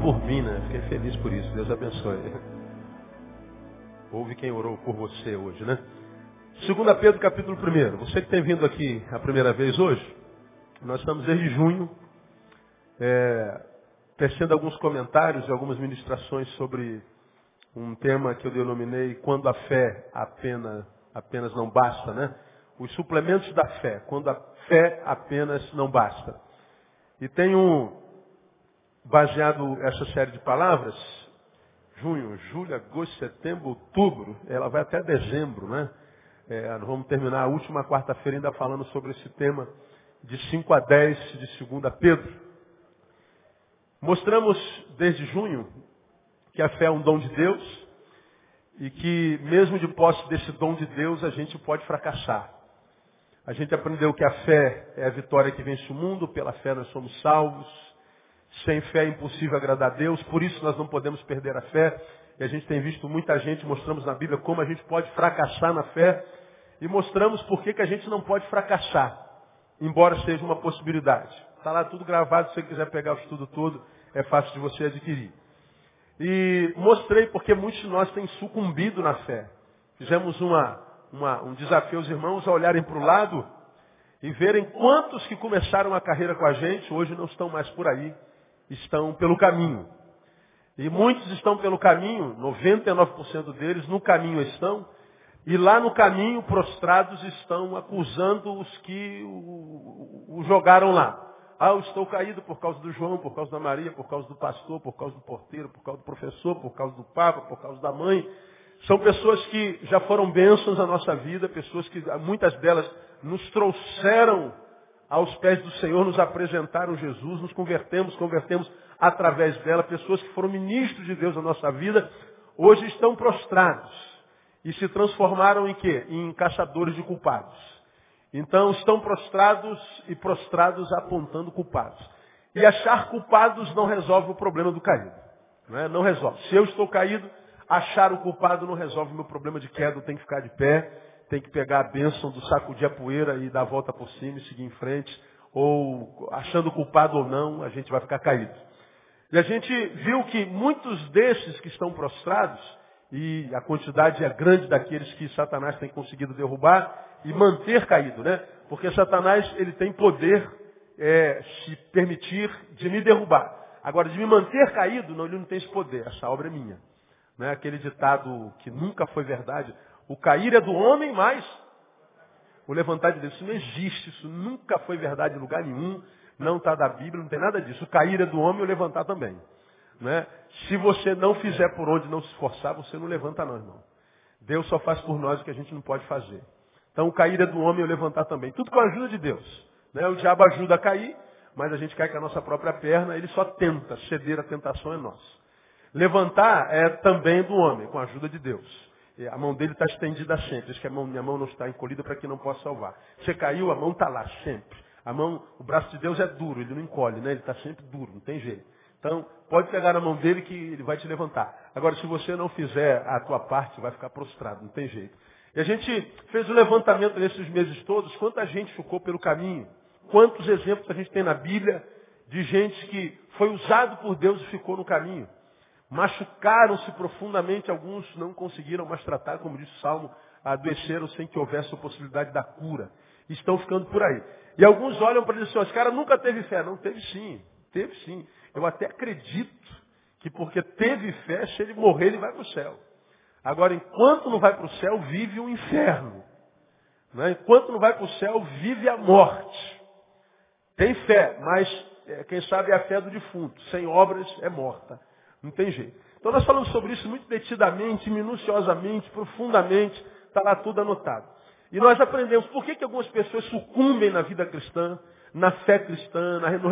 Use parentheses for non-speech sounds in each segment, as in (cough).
por mim, né? Fiquei feliz por isso. Deus abençoe. (laughs) Houve quem orou por você hoje, né? 2 Pedro capítulo 1. Você que tem vindo aqui a primeira vez hoje, nós estamos desde junho é, tecendo alguns comentários e algumas ministrações sobre um tema que eu denominei quando a fé apenas, apenas não basta, né? Os suplementos da fé, quando a fé apenas não basta. E tenho baseado essa série de palavras, junho, julho, agosto, setembro, outubro, ela vai até dezembro, né? É, vamos terminar a última quarta-feira ainda falando sobre esse tema de 5 a 10 de 2 Pedro. Mostramos desde junho que a fé é um dom de Deus e que mesmo de posse desse dom de Deus a gente pode fracassar. A gente aprendeu que a fé é a vitória que vence o mundo, pela fé nós somos salvos. Sem fé é impossível agradar a Deus, por isso nós não podemos perder a fé. E a gente tem visto muita gente, mostramos na Bíblia como a gente pode fracassar na fé e mostramos por que, a gente não pode fracassar, embora seja uma possibilidade. Está lá tudo gravado, se você quiser pegar o estudo todo, é fácil de você adquirir. E mostrei porque muitos de nós têm sucumbido na fé. Fizemos uma, uma, um desafio aos irmãos a olharem para o lado e verem quantos que começaram a carreira com a gente hoje não estão mais por aí, estão pelo caminho. E muitos estão pelo caminho, 99% deles no caminho estão, e lá no caminho prostrados estão acusando os que o, o jogaram lá. Ah, eu estou caído por causa do João, por causa da Maria, por causa do pastor, por causa do porteiro, por causa do professor, por causa do Papa, por causa da mãe. São pessoas que já foram bênçãos na nossa vida, pessoas que muitas delas nos trouxeram aos pés do Senhor, nos apresentaram Jesus, nos convertemos, convertemos através dela, pessoas que foram ministros de Deus na nossa vida, hoje estão prostrados e se transformaram em quê? Em caçadores de culpados. Então estão prostrados e prostrados apontando culpados. E achar culpados não resolve o problema do caído. Não, é? não resolve. Se eu estou caído, achar o culpado não resolve o meu problema de queda. Eu tenho que ficar de pé, tenho que pegar a bênção do sacudir a poeira e dar a volta por cima e seguir em frente. Ou achando culpado ou não, a gente vai ficar caído. E a gente viu que muitos desses que estão prostrados, e a quantidade é grande daqueles que Satanás tem conseguido derrubar, e manter caído, né? Porque Satanás ele tem poder é, se permitir de me derrubar. Agora, de me manter caído, não, ele não tem esse poder. Essa obra é minha. Não é aquele ditado que nunca foi verdade. O cair é do homem, mas o levantar de Deus. Isso não existe, isso nunca foi verdade em lugar nenhum. Não está da Bíblia, não tem nada disso. O cair é do homem e o levantar também. Né? Se você não fizer por onde não se esforçar, você não levanta não, irmão. Deus só faz por nós o que a gente não pode fazer. Então cair é do homem e levantar também. Tudo com a ajuda de Deus. Né? O diabo ajuda a cair, mas a gente cai com a nossa própria perna, ele só tenta, ceder a tentação é nossa. Levantar é também do homem, com a ajuda de Deus. E a mão dele está estendida sempre. Diz que a mão, minha mão não está encolhida para que não possa salvar. Você caiu, a mão está lá sempre. A mão, o braço de Deus é duro, ele não encolhe, né? Ele está sempre duro, não tem jeito. Então, pode pegar na mão dele que ele vai te levantar. Agora, se você não fizer a tua parte, vai ficar prostrado, não tem jeito. E a gente fez o um levantamento nesses meses todos, quanta gente ficou pelo caminho. Quantos exemplos a gente tem na Bíblia de gente que foi usado por Deus e ficou no caminho. Machucaram-se profundamente, alguns não conseguiram mais tratar, como diz o Salmo, adoeceram sem que houvesse a possibilidade da cura. Estão ficando por aí. E alguns olham para e dizem, esse cara nunca teve fé. Não, teve sim, teve sim. Eu até acredito que porque teve fé, se ele morrer, ele vai para o céu. Agora, enquanto não vai para o céu, vive um inferno. Né? Enquanto não vai para o céu, vive a morte. Tem fé, mas é, quem sabe é a fé do defunto. Sem obras é morta. Não tem jeito. Então nós falamos sobre isso muito detidamente, minuciosamente, profundamente. Está lá tudo anotado. E nós aprendemos por que, que algumas pessoas sucumbem na vida cristã, na fé cristã, no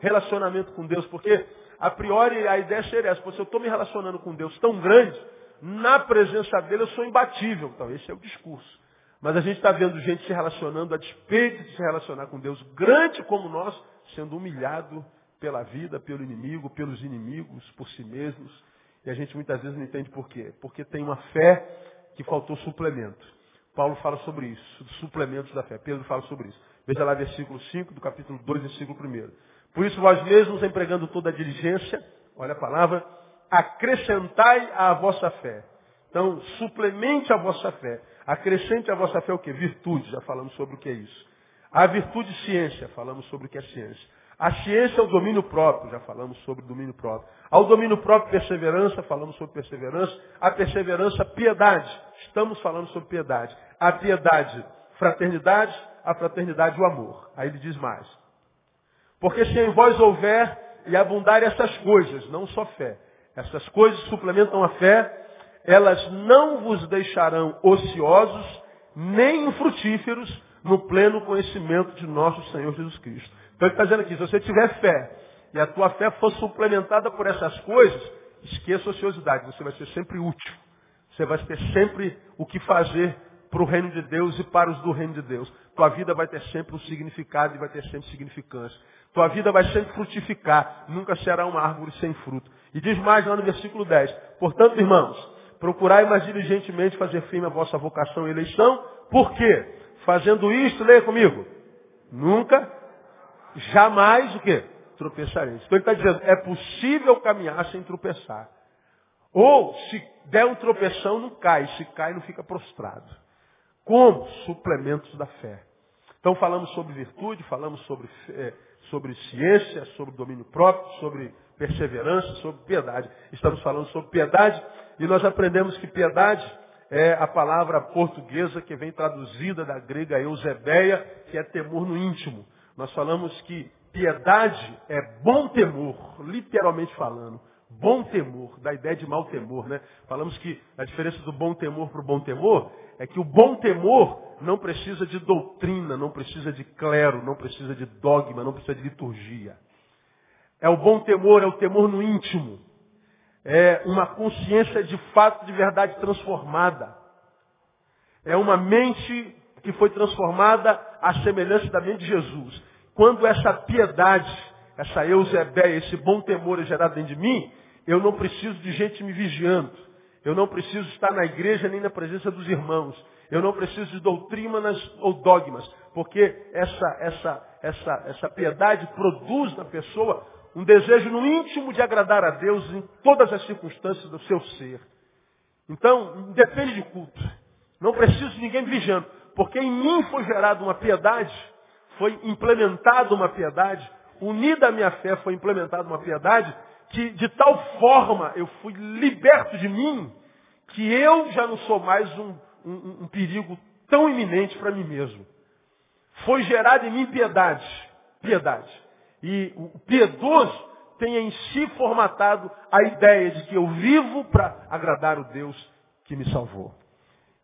relacionamento com Deus. Porque, a priori, a ideia seria essa. Se eu estou me relacionando com Deus tão grande, na presença dele eu sou imbatível. Então, esse é o discurso. Mas a gente está vendo gente se relacionando a despeito de se relacionar com Deus grande como nós, sendo humilhado pela vida, pelo inimigo, pelos inimigos, por si mesmos. E a gente muitas vezes não entende por quê. Porque tem uma fé que faltou suplemento. Paulo fala sobre isso, suplementos da fé. Pedro fala sobre isso. Veja lá versículo 5 do capítulo 2, versículo 1. Por isso, vós mesmos, empregando toda a diligência, olha a palavra, acrescentai à vossa fé. Então, suplemente a vossa fé. Acrescente a vossa fé o que? Virtude, já falamos sobre o que é isso. A virtude, ciência, falamos sobre o que é ciência. A ciência é o domínio próprio, já falamos sobre domínio próprio. Ao domínio próprio, perseverança, falamos sobre perseverança. A perseverança, piedade, estamos falando sobre piedade. A piedade, fraternidade. A fraternidade, o amor. Aí ele diz mais. Porque se em vós houver e abundar essas coisas, não só fé, essas coisas suplementam a fé, elas não vos deixarão ociosos nem infrutíferos no pleno conhecimento de nosso Senhor Jesus Cristo. Então ele está dizendo aqui, se você tiver fé e a tua fé for suplementada por essas coisas, esqueça a ociosidade, você vai ser sempre útil. Você vai ter sempre o que fazer para o reino de Deus e para os do reino de Deus. Tua vida vai ter sempre um significado e vai ter sempre significância. Tua vida vai sempre frutificar, nunca será uma árvore sem fruto. E diz mais lá no versículo 10. Portanto, irmãos, procurai mais diligentemente fazer firme a vossa vocação e eleição. Por quê? Fazendo isto, leia comigo. Nunca jamais o quê? Tropeçareis. Então ele está dizendo, é possível caminhar sem tropeçar. Ou, se der um tropeção, não cai. Se cai, não fica prostrado. Como? Suplementos da fé. Então falamos sobre virtude, falamos sobre, é, sobre ciência, sobre domínio próprio, sobre perseverança, sobre piedade. Estamos falando sobre piedade e nós aprendemos que piedade é a palavra portuguesa que vem traduzida da grega eusebeia, que é temor no íntimo. Nós falamos que piedade é bom temor, literalmente falando. Bom temor, da ideia de mau temor, né? Falamos que a diferença do bom temor para o bom temor é que o bom temor não precisa de doutrina, não precisa de clero, não precisa de dogma, não precisa de liturgia. É o bom temor, é o temor no íntimo. É uma consciência de fato, de verdade transformada. É uma mente que foi transformada à semelhança da mente de Jesus. Quando essa piedade, essa eusebéia, esse bom temor é gerado dentro de mim, eu não preciso de gente me vigiando. Eu não preciso estar na igreja nem na presença dos irmãos. Eu não preciso de doutrinas ou dogmas. Porque essa, essa, essa, essa piedade produz na pessoa um desejo no íntimo de agradar a Deus em todas as circunstâncias do seu ser. Então, depende de culto. Não preciso de ninguém vigiando. Porque em mim foi gerada uma piedade, foi implementada uma piedade, unida à minha fé foi implementada uma piedade, que de tal forma eu fui liberto de mim, que eu já não sou mais um, um, um perigo tão iminente para mim mesmo. Foi gerada em mim piedade. Piedade. E o piedoso tem em si formatado a ideia de que eu vivo para agradar o Deus que me salvou.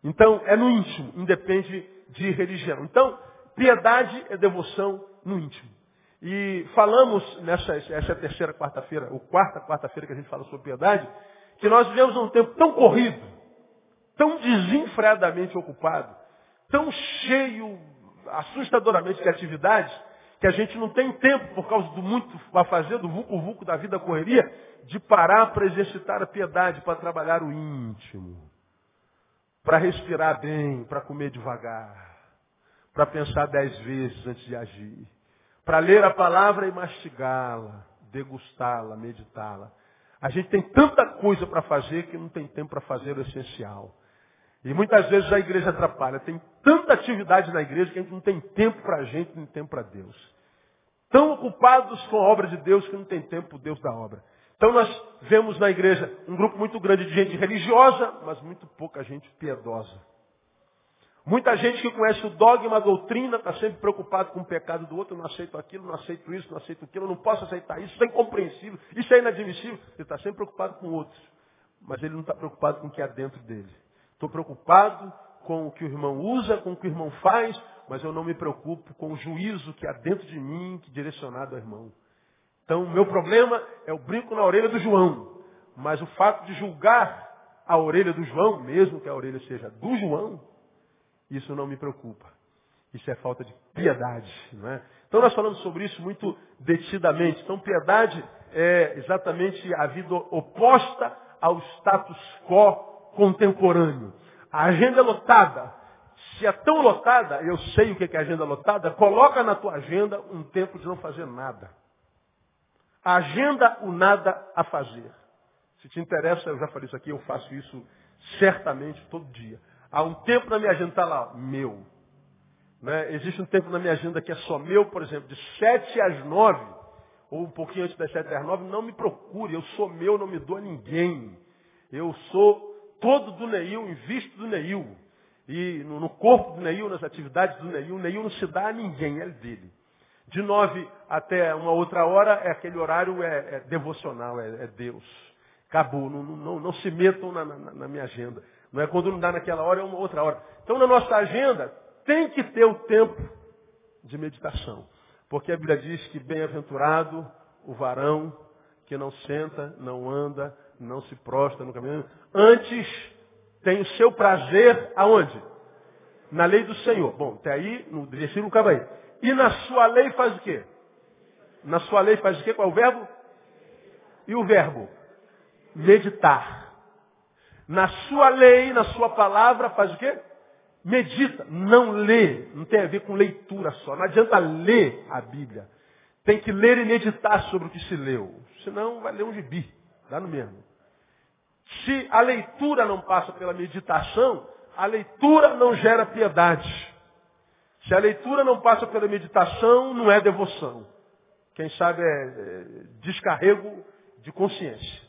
Então, é no íntimo, independe de religião. Então, piedade é devoção no íntimo. E falamos nessa essa é terceira quarta-feira, ou quarta quarta-feira que a gente fala sobre piedade, que nós vivemos um tempo tão corrido, tão desenfreadamente ocupado, tão cheio, assustadoramente de atividades, que a gente não tem tempo, por causa do muito a fazer, do vulco-vulco da vida correria, de parar para exercitar a piedade, para trabalhar o íntimo para respirar bem, para comer devagar, para pensar dez vezes antes de agir, para ler a palavra e mastigá-la, degustá-la, meditá-la. A gente tem tanta coisa para fazer que não tem tempo para fazer o essencial. E muitas vezes a igreja atrapalha. Tem tanta atividade na igreja que a gente não tem tempo para a gente, nem tempo para Deus. Tão ocupados com a obra de Deus que não tem tempo para Deus da obra. Então nós vemos na igreja um grupo muito grande de gente religiosa, mas muito pouca gente piedosa. Muita gente que conhece o dogma, a doutrina, está sempre preocupado com o pecado do outro, não aceito aquilo, não aceito isso, não aceito aquilo, não posso aceitar isso, isso é incompreensível, isso é inadmissível. Ele está sempre preocupado com outros, mas ele não está preocupado com o que há dentro dele. Estou preocupado com o que o irmão usa, com o que o irmão faz, mas eu não me preocupo com o juízo que há dentro de mim, que direcionado ao irmão. Então, o meu problema é o brinco na orelha do João. Mas o fato de julgar a orelha do João, mesmo que a orelha seja do João, isso não me preocupa. Isso é falta de piedade. Não é? Então nós falamos sobre isso muito detidamente. Então piedade é exatamente a vida oposta ao status quo contemporâneo. A agenda é lotada. Se é tão lotada, eu sei o que é agenda lotada, coloca na tua agenda um tempo de não fazer nada. Agenda o nada a fazer. Se te interessa, eu já falei isso aqui, eu faço isso certamente todo dia. Há um tempo na minha agenda, está lá, meu. Né? Existe um tempo na minha agenda que é só meu, por exemplo, de 7 às 9, ou um pouquinho antes das 7 às 9, não me procure, eu sou meu, não me dou a ninguém. Eu sou todo do Neil, invisto do Neil. E no, corpo do Neil, nas atividades do Neil, o Neil não se dá a ninguém, é dele. De nove até uma outra hora, é aquele horário é, é devocional, é, é, Deus. Acabou, não, não, não se metam na, na, na, minha agenda. Não é quando não dá naquela hora, é uma outra hora. Então na nossa agenda tem que ter o tempo de meditação. Porque a Bíblia diz que bem-aventurado o varão que não senta, não anda, não se prostra no caminho. Antes tem o seu prazer aonde? Na lei do Senhor. Bom, até aí, no versículo acaba aí. E na sua lei faz o quê? Na sua lei faz o quê? Qual é o verbo? E o verbo? Meditar. Na sua lei, na sua palavra, faz o quê? Medita. Não lê. Não tem a ver com leitura só. Não adianta ler a Bíblia. Tem que ler e meditar sobre o que se leu. Senão vai ler um gibi. Dá no mesmo. Se a leitura não passa pela meditação, a leitura não gera piedade. Se a leitura não passa pela meditação, não é devoção. Quem sabe é, é descarrego de consciência.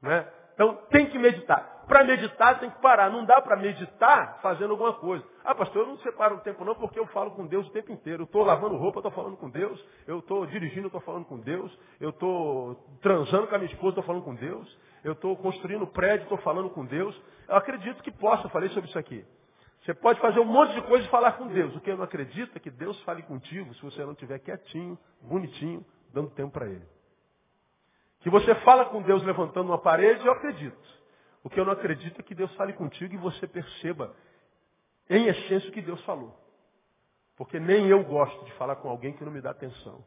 Né? Então tem que meditar. Para meditar tem que parar. Não dá para meditar fazendo alguma coisa. Ah, pastor, eu não separo o tempo não porque eu falo com Deus o tempo inteiro. Eu estou lavando roupa, estou falando com Deus. Eu estou dirigindo, estou falando com Deus. Eu estou transando com a minha esposa, estou falando com Deus. Eu estou construindo prédio, estou falando com Deus. Eu acredito que possa, falei sobre isso aqui. Você pode fazer um monte de coisa e falar com Deus. O que eu não acredito é que Deus fale contigo se você não estiver quietinho, bonitinho, dando tempo para Ele. Que você fala com Deus levantando uma parede, eu acredito. O que eu não acredito é que Deus fale contigo e você perceba, em essência, o que Deus falou. Porque nem eu gosto de falar com alguém que não me dá atenção.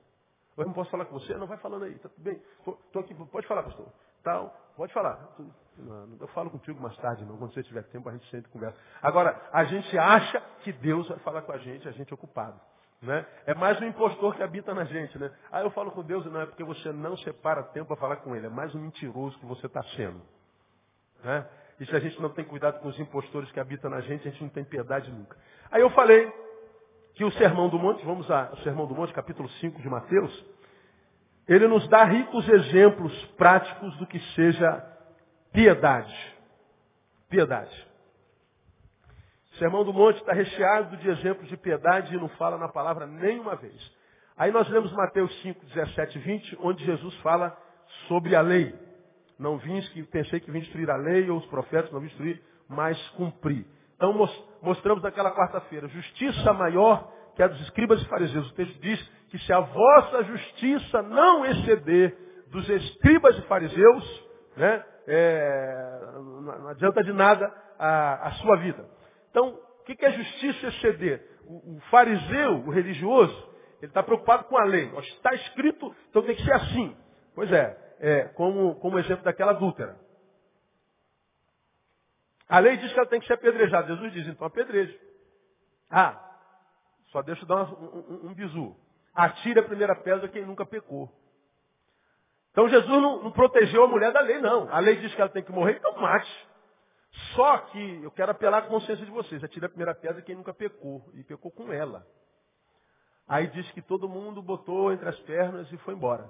Eu não posso falar com você? Não, vai falando aí. Tá tudo bem. Estou aqui. Pode falar, pastor. Tal. Pode falar. Eu falo contigo mais tarde, não. Quando você tiver tempo, a gente senta e conversa. Agora, a gente acha que Deus vai falar com a gente, a gente é ocupado. Né? É mais um impostor que habita na gente. Né? Ah, eu falo com Deus, não, é porque você não separa tempo para falar com Ele. É mais um mentiroso que você está sendo. Né? E se a gente não tem cuidado com os impostores que habitam na gente, a gente não tem piedade nunca. Aí eu falei que o Sermão do Monte, vamos ao Sermão do Monte, capítulo 5 de Mateus, ele nos dá ricos exemplos práticos do que seja piedade. Piedade. O Sermão do Monte está recheado de exemplos de piedade e não fala na palavra nenhuma vez. Aí nós lemos Mateus 5, 17 e 20, onde Jesus fala sobre a lei. Não vim que pensei que vim destruir a lei ou os profetas, não vim destruir, mas cumprir. Então mostramos naquela quarta-feira, justiça maior que a dos escribas e fariseus. O texto diz que se a vossa justiça não exceder dos escribas e fariseus, né, é, não adianta de nada a, a sua vida. Então, o que é justiça exceder? O, o fariseu, o religioso, ele está preocupado com a lei. Está escrito, então tem que ser assim. Pois é, é, como, como exemplo daquela adúltera. A lei diz que ela tem que ser apedrejada. Jesus diz, então apedreje. Ah, só deixa eu dar um, um, um bizu. Atire a primeira pedra quem nunca pecou. Então Jesus não, não, protegeu a mulher da lei, não. A lei diz que ela tem que morrer, então mate. Só que eu quero apelar à consciência de vocês. Atire a primeira pedra quem nunca pecou. E pecou com ela. Aí diz que todo mundo botou entre as pernas e foi embora.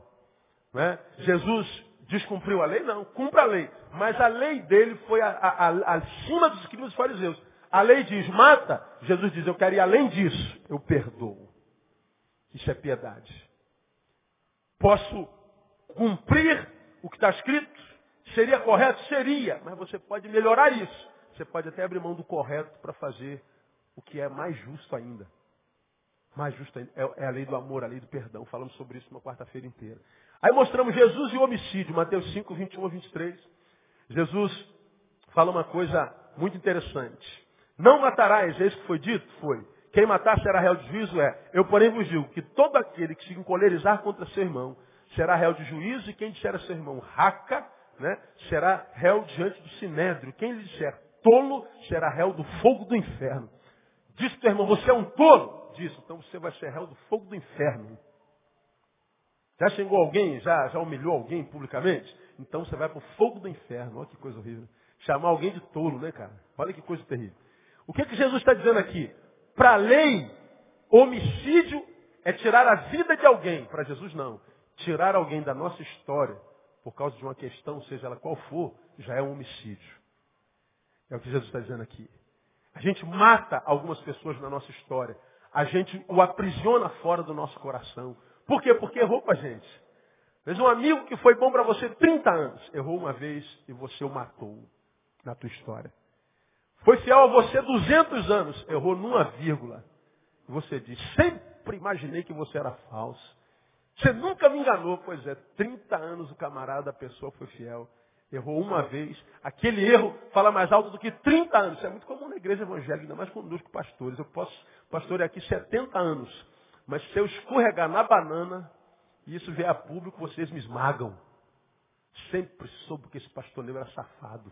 Né? Jesus descumpriu a lei? Não, cumpra a lei. Mas a lei dele foi a, a, a, acima dos dos fariseus. A lei diz, mata. Jesus diz, eu quero ir além disso. Eu perdoo. Isso é piedade. Posso cumprir o que está escrito? Seria correto? Seria. Mas você pode melhorar isso. Você pode até abrir mão do correto para fazer o que é mais justo ainda. Mais justo ainda. É, é a lei do amor, a lei do perdão. Falamos sobre isso uma quarta-feira inteira. Aí mostramos Jesus e o homicídio, Mateus 5, 21 a 23. Jesus fala uma coisa muito interessante. Não matarás, é isso que foi dito? Foi. Quem matar será réu de juízo? É. Eu, porém, vos digo que todo aquele que se encolerizar contra seu irmão será réu de juízo, e quem disser a seu irmão raca, né, será réu diante do sinédrio. Quem lhe disser tolo, será réu do fogo do inferno. Diz teu irmão, você é um tolo? Diz, então você vai ser réu do fogo do inferno. Já xingou alguém? Já, já humilhou alguém publicamente? Então você vai para o fogo do inferno. Olha que coisa horrível. Chamar alguém de tolo, né, cara? Olha que coisa terrível. O que, que Jesus está dizendo aqui? Para a lei, homicídio é tirar a vida de alguém. Para Jesus, não. Tirar alguém da nossa história por causa de uma questão, seja ela qual for, já é um homicídio. É o que Jesus está dizendo aqui. A gente mata algumas pessoas na nossa história. A gente o aprisiona fora do nosso coração. Por quê? Porque errou com a gente. Mas um amigo que foi bom para você 30 anos, errou uma vez e você o matou na tua história. Foi fiel a você 200 anos, errou numa vírgula. Você diz, sempre imaginei que você era falso. Você nunca me enganou. Pois é, 30 anos o camarada, a pessoa foi fiel. Errou uma vez. Aquele erro fala mais alto do que 30 anos. Isso é muito comum na igreja evangélica, ainda mais conosco, pastores. Eu posso pastorear aqui 70 anos. Mas se eu escorregar na banana e isso vier a público, vocês me esmagam. Sempre soube que esse pastor negro era safado.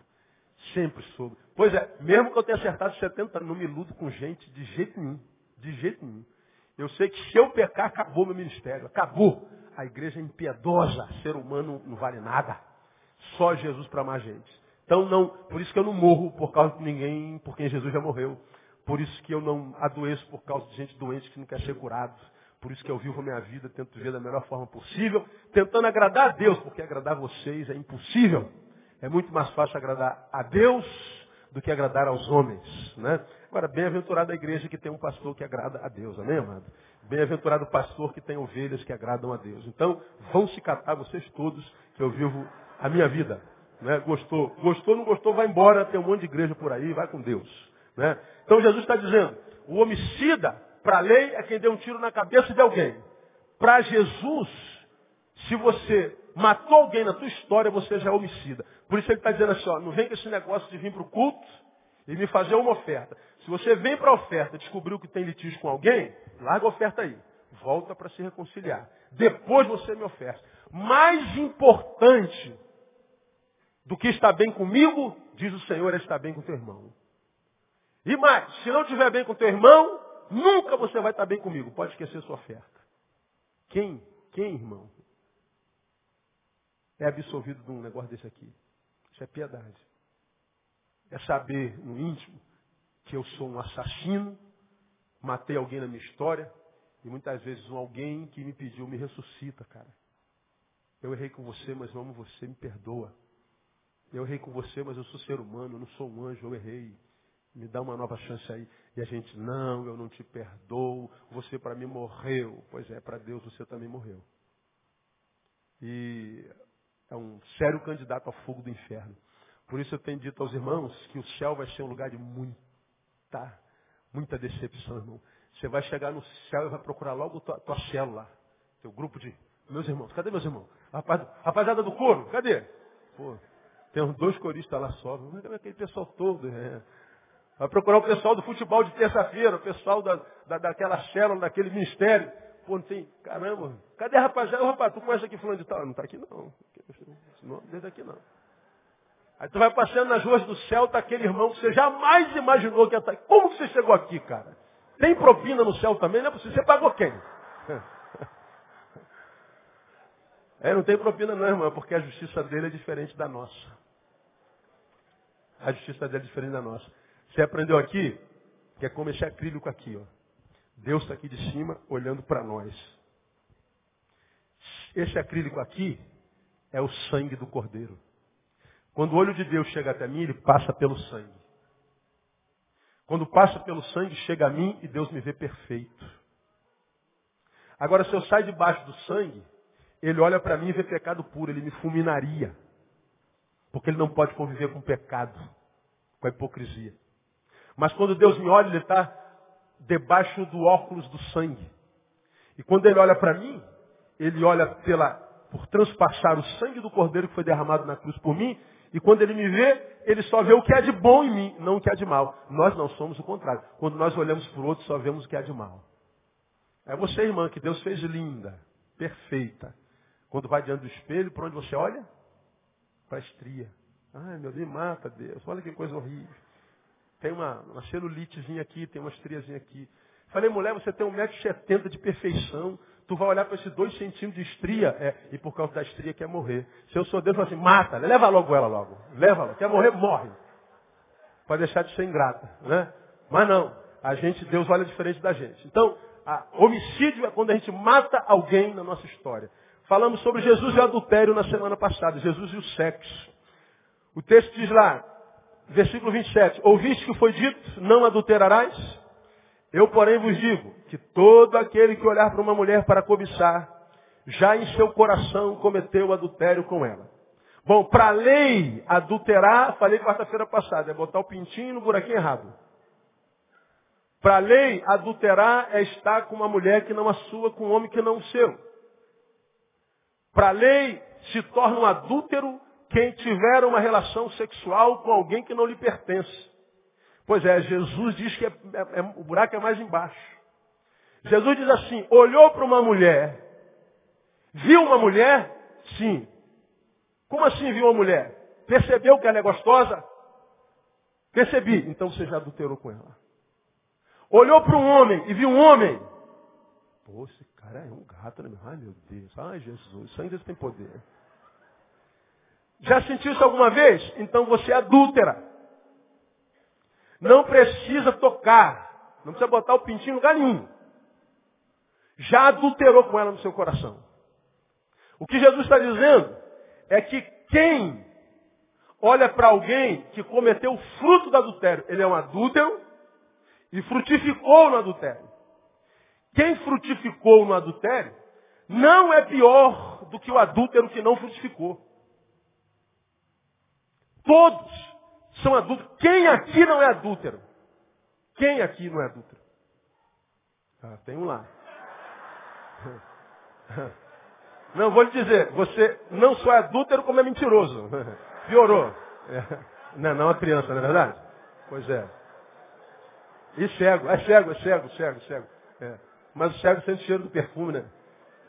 Sempre soube. Pois é, mesmo que eu tenha acertado 70 anos, não me iludo com gente de jeito nenhum. De jeito nenhum. Eu sei que se eu pecar, acabou meu ministério. Acabou. A igreja é impiedosa. Ser humano não vale nada. Só Jesus para amar gente. Então não, por isso que eu não morro por causa de ninguém, por quem Jesus já morreu. Por isso que eu não adoeço por causa de gente doente que não quer ser curado. Por isso que eu vivo a minha vida, tento viver da melhor forma possível, tentando agradar a Deus, porque agradar vocês é impossível. É muito mais fácil agradar a Deus do que agradar aos homens. Né? Agora, bem-aventurada a igreja que tem um pastor que agrada a Deus, amém, amado? Bem-aventurado o pastor que tem ovelhas que agradam a Deus. Então, vão se catar vocês todos, que eu vivo a minha vida. Né? Gostou? Gostou, não gostou, vai embora, tem um monte de igreja por aí, vai com Deus. Né? Então Jesus está dizendo, o homicida, para a lei, é quem deu um tiro na cabeça de alguém. Para Jesus, se você matou alguém na tua história, você já é homicida. Por isso ele está dizendo assim, ó, não vem com esse negócio de vir para o culto e me fazer uma oferta. Se você vem para a oferta e descobriu que tem litígio com alguém, larga a oferta aí. Volta para se reconciliar. Depois você me oferta. Mais importante do que estar bem comigo, diz o Senhor, é estar bem com teu irmão. E mais, se não estiver bem com teu irmão, nunca você vai estar bem comigo. Pode esquecer sua oferta. Quem? Quem, irmão? É absolvido de um negócio desse aqui. Isso é piedade. É saber no íntimo que eu sou um assassino, matei alguém na minha história, e muitas vezes um alguém que me pediu me ressuscita, cara. Eu errei com você, mas eu amo você, me perdoa. Eu errei com você, mas eu sou ser humano, eu não sou um anjo, eu errei. Me dá uma nova chance aí. E a gente, não, eu não te perdoo, você para mim morreu. Pois é, para Deus você também morreu. E é um sério candidato ao fogo do inferno. Por isso eu tenho dito aos irmãos que o céu vai ser um lugar de muita, muita decepção, irmão. Você vai chegar no céu e vai procurar logo tua, tua célula, teu grupo de meus irmãos. Cadê meus irmãos? Rapaz, rapaziada do couro, cadê? Pô, tem uns dois coristas lá só. Cadê aquele pessoal todo? É. Vai procurar o pessoal do futebol de terça-feira, o pessoal da, da, daquela célula, daquele ministério. Não tem. Caramba, cadê a rapaziada? Rapaz, tu conhece aqui fulano de tal? Não está aqui não. Não, desde aqui não. Aí tu vai passando nas ruas do céu, tá aquele irmão que você jamais imaginou que ia estar. Tá Como que você chegou aqui, cara? Tem propina no céu também? Não é possível. Você pagou quem? (laughs) É, não tem propina não, irmão, porque a justiça dele é diferente da nossa. A justiça dele é diferente da nossa. Você aprendeu aqui que é como esse acrílico aqui, ó. Deus está aqui de cima olhando para nós. Esse acrílico aqui é o sangue do cordeiro. Quando o olho de Deus chega até mim, ele passa pelo sangue. Quando passa pelo sangue, chega a mim e Deus me vê perfeito. Agora, se eu sair debaixo do sangue, ele olha para mim e vê pecado puro, ele me fulminaria. Porque ele não pode conviver com pecado, com a hipocrisia. Mas quando Deus me olha, ele está debaixo do óculos do sangue. E quando ele olha para mim, ele olha pela por transpassar o sangue do cordeiro que foi derramado na cruz por mim, e quando ele me vê, ele só vê o que há de bom em mim, não o que há de mal. Nós não somos o contrário. Quando nós olhamos para o outro, só vemos o que há de mal. É você, irmã, que Deus fez linda, perfeita. Quando vai diante do espelho, por onde você olha? Para a estria. Ai, meu Deus, mata Deus. Olha que coisa horrível. Tem uma, uma celulitezinha aqui, tem uma estriazinha aqui. Falei, mulher, você tem 1,70m de perfeição. tu vai olhar para esses dois centímetros de estria, é, e por causa da estria quer morrer. Se eu sou Deus, eu falo assim, mata, leva logo ela logo. Leva logo. Quer morrer, morre. Pode deixar de ser ingrata, né? Mas não. A gente, Deus olha diferente da gente. Então, homicídio é quando a gente mata alguém na nossa história. Falamos sobre Jesus e o adultério na semana passada, Jesus e o sexo. O texto diz lá, versículo 27, ouviste que foi dito, não adulterarás? Eu, porém, vos digo que todo aquele que olhar para uma mulher para cobiçar, já em seu coração cometeu adultério com ela. Bom, para a lei adulterar, falei quarta-feira passada, é botar o pintinho no buraquinho errado. Para a lei adulterar é estar com uma mulher que não a sua, com um homem que não o seu. Para a lei, se torna um adúltero quem tiver uma relação sexual com alguém que não lhe pertence. Pois é, Jesus diz que é, é, é, o buraco é mais embaixo. Jesus diz assim, olhou para uma mulher, viu uma mulher? Sim. Como assim viu uma mulher? Percebeu que ela é gostosa? Percebi. Então você já adulterou com ela. Olhou para um homem e viu um homem. Pô, esse cara é um gato, né? Ai, meu Deus. Ai, Jesus. Isso ainda tem poder. Já sentiu isso alguma vez? Então você é adúltera. Não precisa tocar. Não precisa botar o pintinho em lugar nenhum. Já adulterou com ela no seu coração. O que Jesus está dizendo é que quem olha para alguém que cometeu o fruto do adultério, ele é um adúltero e frutificou no adultério. Quem frutificou no adultério não é pior do que o adúltero que não frutificou. Todos são adúlteros. Quem aqui não é adúltero? Quem aqui não é adúltero? Ah, tem um lá. (laughs) Não, vou lhe dizer, você não só é adúltero, como é mentiroso. (laughs) Piorou. Não, não é criança, não é verdade? Pois é. E cego, é cego, é cego, cego, cego. É. Mas o cego sente cheiro do perfume, né?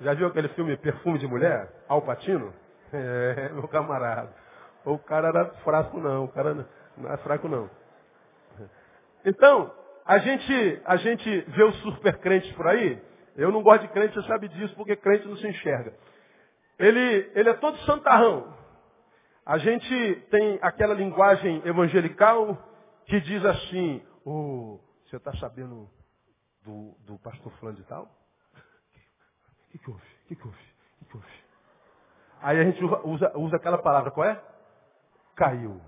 Já viu aquele filme Perfume de Mulher? Alpatino? (laughs) É, meu camarada. O cara era fraco não, o cara não é fraco não. Então, a gente, a gente vê os super crentes por aí. Eu não gosto de crente, você sabe disso, porque crente não se enxerga. Ele, ele é todo santarrão. A gente tem aquela linguagem evangelical que diz assim, oh, você está sabendo do, do pastor fulano de tal? O que, que houve? O que, que houve? O que, que houve? Aí a gente usa, usa aquela palavra, qual é? Caiu.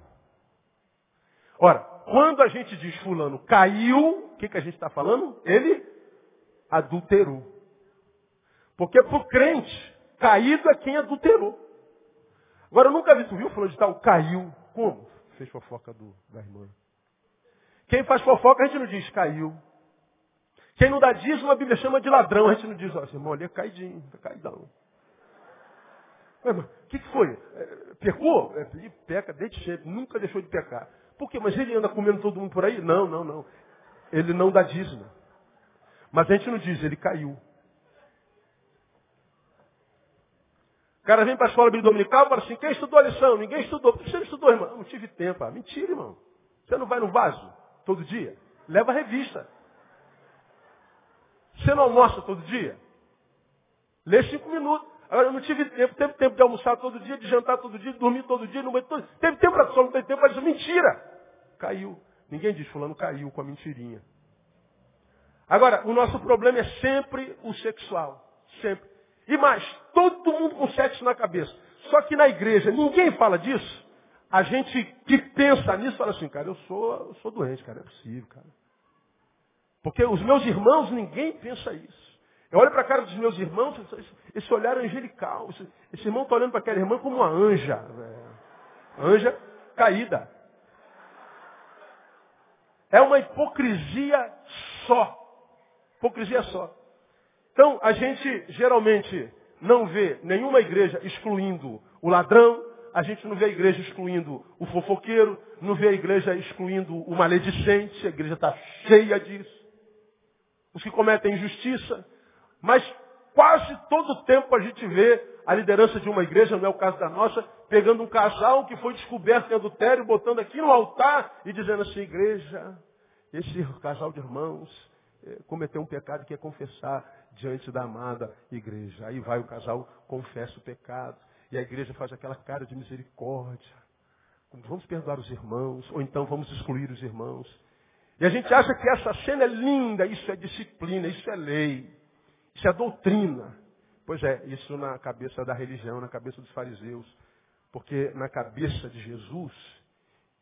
Ora, quando a gente diz fulano caiu, o que, que a gente está falando? Ele adulterou. Porque para o crente, caído é quem adulterou. Agora, eu nunca vi, tu viu fulano de tal? Caiu. Como? Fez fofoca do, da irmã. Quem faz fofoca, a gente não diz caiu. Quem não dá dízimo, a Bíblia chama de ladrão. A gente não diz, ó, irmão ali é caidinho, tá caidão. O que, que foi? É, pecou? É, peca desde sempre, nunca deixou de pecar. Por quê? Mas ele anda comendo todo mundo por aí? Não, não, não. Ele não dá dízimo. Mas a gente não diz, ele caiu. O cara vem para a escola dominical e fala assim, quem estudou a lição? Ninguém estudou. Por que você não estudou, irmão? Não tive tempo. Ah, mentira, irmão. Você não vai no vaso todo dia? Leva a revista. Você não almoça todo dia? Lê cinco minutos. Agora, eu não tive tempo. Teve tempo de almoçar todo dia, de jantar todo dia, de dormir todo dia, meio todo Teve tempo para só não tem tempo para dizer mentira. Caiu. Ninguém diz, fulano caiu com a mentirinha. Agora, o nosso problema é sempre o sexual. Sempre. E mais, todo mundo com sexo na cabeça. Só que na igreja ninguém fala disso. A gente que pensa nisso fala assim, cara, eu sou, eu sou doente, cara, é possível, cara. Porque os meus irmãos, ninguém pensa isso. Eu olho para a cara dos meus irmãos, esse olhar angelical. Esse, esse irmão está olhando para aquela irmã como uma anja. É, anja caída. É uma hipocrisia só. Hipocrisia só. Então, a gente geralmente não vê nenhuma igreja excluindo o ladrão, a gente não vê a igreja excluindo o fofoqueiro, não vê a igreja excluindo o maledicente, a igreja está cheia disso os que cometem injustiça, mas quase todo o tempo a gente vê a liderança de uma igreja, não é o caso da nossa, pegando um casal que foi descoberto em adultério, botando aqui no altar e dizendo assim, igreja, esse casal de irmãos eh, cometeu um pecado que é confessar. diante da amada igreja. Aí vai o casal, confessa o pecado. E a igreja faz aquela cara de misericórdia. Vamos perdoar os irmãos, ou então vamos excluir os irmãos. E a gente acha que essa cena é linda, isso é disciplina, isso é lei, isso é doutrina. Pois é, isso na cabeça da religião, na cabeça dos fariseus. Porque na cabeça de Jesus,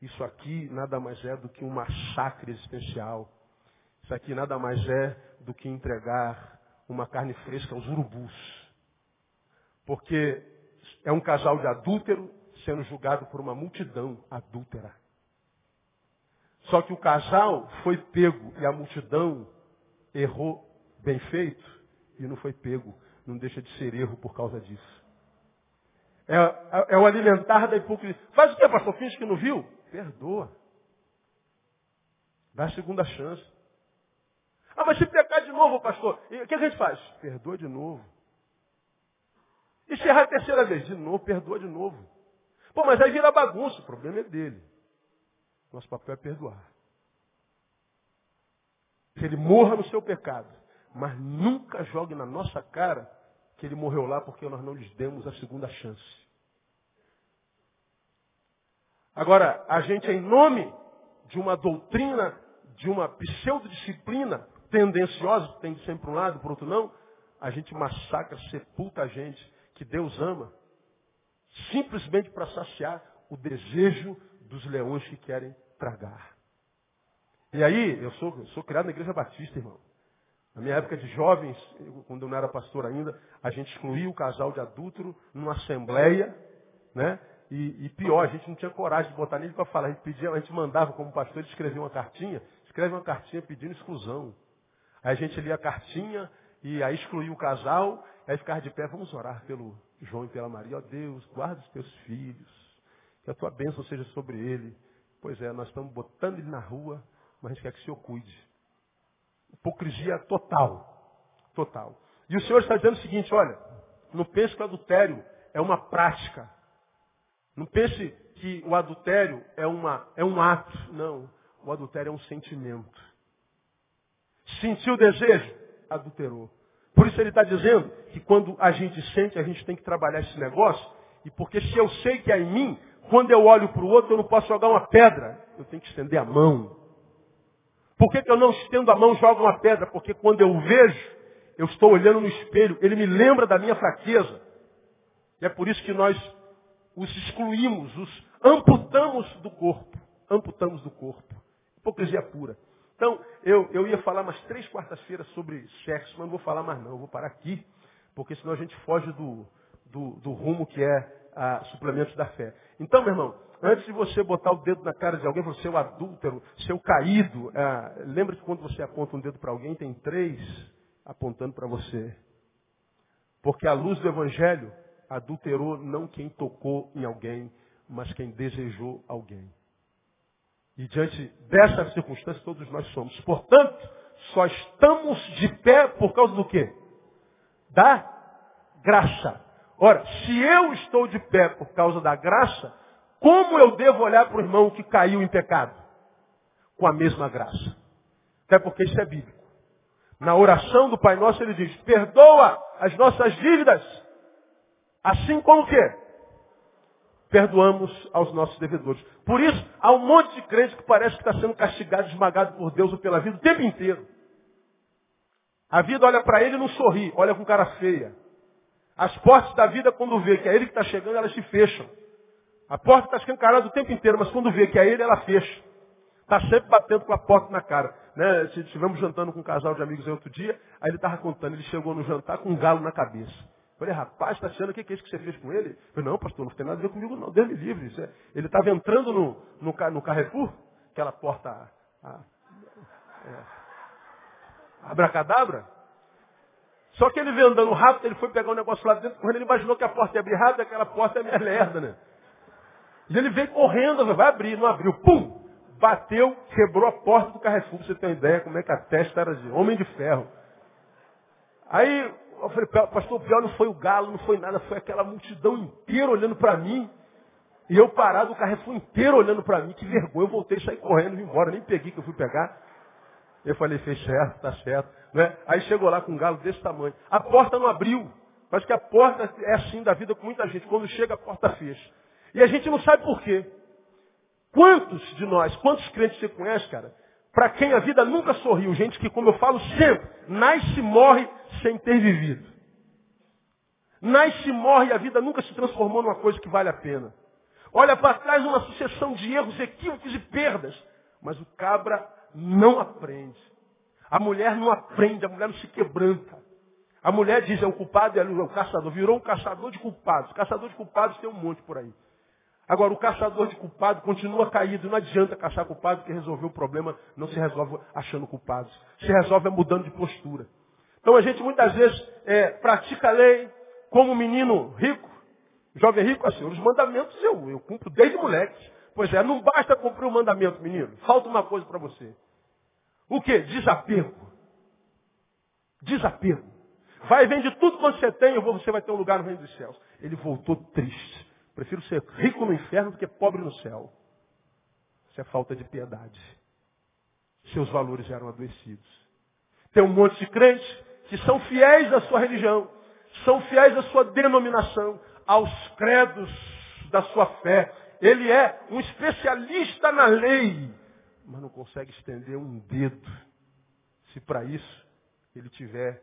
isso aqui nada mais é do que um massacre existencial. Isso aqui nada mais é do que entregar uma carne fresca aos urubus. Porque é um casal de adúltero sendo julgado por uma multidão adúltera. Só que o casal foi pego e a multidão errou bem feito e não foi pego. Não deixa de ser erro por causa disso. É, é, é o alimentar da hipocrisia. Faz o que, pastor? Finge que não viu? Perdoa. Dá a segunda chance. Ah, mas se pecar de novo, pastor, o que a gente faz? Perdoa de novo. E se errar a terceira vez? De novo, perdoa de novo. Pô, mas aí vira bagunça. O problema é dele. Nosso papel é perdoar. Que ele morra no seu pecado. Mas nunca jogue na nossa cara que ele morreu lá porque nós não lhes demos a segunda chance. Agora, a gente, em nome de uma doutrina, de uma pseudodisciplina tendenciosa, que tem de sempre um lado, por outro não, a gente massacra, sepulta a gente que Deus ama, simplesmente para saciar o desejo dos leões que querem tragar. E aí, eu sou, eu sou criado na igreja batista, irmão. Na minha época de jovens, quando eu não era pastor ainda, a gente excluía o casal de adúltero numa assembleia, né? E, e, pior, a gente não tinha coragem de botar nele para falar. A gente, pedia, a gente mandava como pastor, ele escrevia uma cartinha, escreve uma cartinha pedindo exclusão. Aí a gente lia a cartinha e aí excluía o casal, aí ficava de pé, vamos orar pelo João e pela Maria. Ó oh, Deus, guarda os teus filhos, que a tua bênção seja sobre ele. Pois é, nós estamos botando ele na rua, mas a gente quer que o Senhor cuide. Hipocrisia total. Total. E o Senhor está dizendo o seguinte, olha, não pense que o adultério é uma prática. Não pense que o adultério é, uma, é um ato. Não. O adultério é um sentimento. Sentiu o desejo? Adulterou. Por isso ele está dizendo que quando a gente sente, a gente tem que trabalhar esse negócio. E porque se eu sei que é em mim, quando eu olho para o outro, eu não posso jogar uma pedra. Eu tenho que estender a mão. Por que, que eu não estendo a mão e jogo uma pedra? Porque quando eu vejo, eu estou olhando no espelho, ele me lembra da minha fraqueza. E é por isso que nós os excluímos, os amputamos do corpo. Amputamos do corpo. Hipocrisia pura. Então, eu, eu ia falar mais três quartas-feiras sobre sexo, mas não vou falar mais não. Eu vou parar aqui, porque senão a gente foge do, do, do rumo que é a suplementos da fé. Então, meu irmão, antes de você botar o dedo na cara de alguém, você seu adúltero, seu caído, é, lembre que quando você aponta um dedo para alguém, tem três apontando para você. Porque a luz do Evangelho adulterou não quem tocou em alguém, mas quem desejou alguém. E diante dessa circunstância, todos nós somos. Portanto, só estamos de pé por causa do quê? Da graça. Ora, se eu estou de pé por causa da graça, como eu devo olhar para o irmão que caiu em pecado? Com a mesma graça. Até porque isso é bíblico. Na oração do Pai Nosso ele diz, perdoa as nossas dívidas, Assim como o quê? Perdoamos aos nossos devedores. Por isso, há um monte de crente que parece que está sendo castigado, esmagado por Deus ou pela vida o tempo inteiro. A vida olha para ele e não sorri, olha com cara feia. As portas da vida, quando vê que é ele que está chegando, elas se fecham. A porta está escancarada o tempo inteiro, mas quando vê que é ele, ela fecha. Está sempre batendo com a porta na cara. Né? Estivemos jantando com um casal de amigos aí outro dia, aí ele estava contando, ele chegou no jantar com um galo na cabeça. Falei, rapaz, está achando o que é isso que você fez com ele? Eu falei, não, pastor, não tem nada a ver comigo não, Deus me livre. É... Ele estava entrando no, no, no, Carrefour, aquela porta a, a, é, abracadabra. Só que ele veio andando rápido, ele foi pegar um negócio lá dentro, quando ele imaginou que a porta ia abrir rápido, aquela porta é minha lerda, né? E ele veio correndo, vai abrir, não abriu, pum! Bateu, quebrou a porta do Carrefour, você ter uma ideia como é que a testa era de homem de ferro. Aí eu falei, pastor, o pior não foi o galo, não foi nada, foi aquela multidão inteira olhando para mim. E eu parado, o Carrefour inteiro olhando para mim, que vergonha. Eu voltei, saí correndo, vim embora, nem peguei que eu fui pegar. Eu falei, fez certo, tá certo. Né? Aí chegou lá com um galo desse tamanho. A porta não abriu. Mas que a porta é assim da vida com muita gente. Quando chega, a porta fecha. E a gente não sabe por quê. Quantos de nós, quantos crentes você conhece, cara, para quem a vida nunca sorriu, gente que, como eu falo sempre, nasce e morre sem ter vivido. Nasce e morre e a vida nunca se transformou numa coisa que vale a pena. Olha para trás uma sucessão de erros, equívocos e perdas. Mas o cabra não aprende. A mulher não aprende, a mulher não se quebranta. A mulher diz, é o culpado e é o caçador. Virou um caçador de culpados. Caçador de culpados tem um monte por aí. Agora, o caçador de culpado continua caído. Não adianta caçar culpado, porque resolver o problema não se resolve achando culpados. Se resolve é mudando de postura. Então a gente muitas vezes é, pratica a lei como um menino rico, jovem rico, assim, os mandamentos eu, eu cumpro desde moleque. Pois é, não basta cumprir o mandamento, menino. Falta uma coisa para você. O que? Desapego. Desapego. Vai e vende tudo quanto você tem, você vai ter um lugar no reino dos céus. Ele voltou triste. Prefiro ser rico no inferno do que pobre no céu. Isso é falta de piedade. Seus valores eram adoecidos. Tem um monte de crentes que são fiéis à sua religião, são fiéis à sua denominação, aos credos da sua fé. Ele é um especialista na lei, mas não consegue estender um dedo. Se para isso ele tiver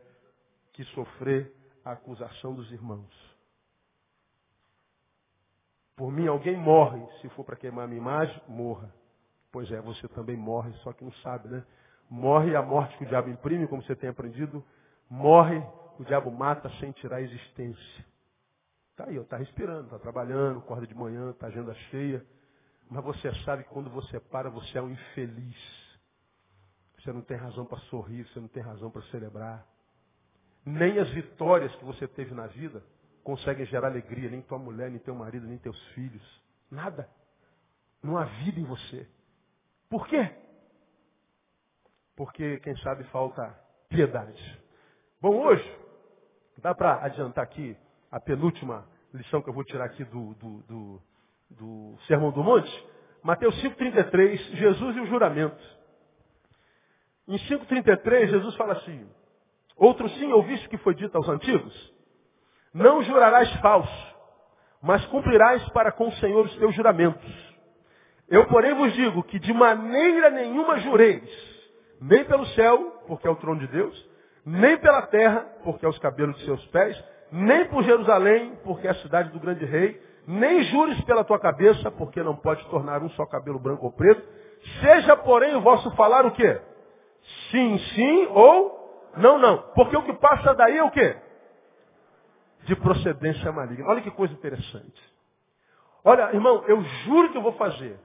que sofrer a acusação dos irmãos. Por mim alguém morre, se for para queimar a minha imagem, morra. Pois é, você também morre, só que não sabe, né? Morre a morte que o diabo imprime, como você tem aprendido. Morre, o diabo mata sem tirar a existência. Está aí, está respirando, está trabalhando, acorda de manhã, está agenda cheia. Mas você sabe que quando você para, você é um infeliz. Você não tem razão para sorrir, você não tem razão para celebrar. Nem as vitórias que você teve na vida conseguem gerar alegria, nem tua mulher, nem teu marido, nem teus filhos. Nada. Não há vida em você. Por quê? Porque, quem sabe, falta piedade. Bom, hoje, dá para adiantar aqui a penúltima lição que eu vou tirar aqui do, do, do, do Sermão do Monte. Mateus 5,33, Jesus e o juramento. Em 5,33, Jesus fala assim, outro sim ouviste que foi dito aos antigos, não jurarás falso, mas cumprirás para com o Senhor os teus juramentos. Eu, porém, vos digo que de maneira nenhuma jureis, nem pelo céu, porque é o trono de Deus, nem pela terra, porque é os cabelos de seus pés, nem por Jerusalém, porque é a cidade do grande rei, nem jures pela tua cabeça, porque não pode tornar um só cabelo branco ou preto. Seja, porém, o vosso falar o quê? Sim, sim ou não, não. Porque o que passa daí é o quê? de procedência maligna. Olha que coisa interessante. Olha, irmão, eu juro que eu vou fazer.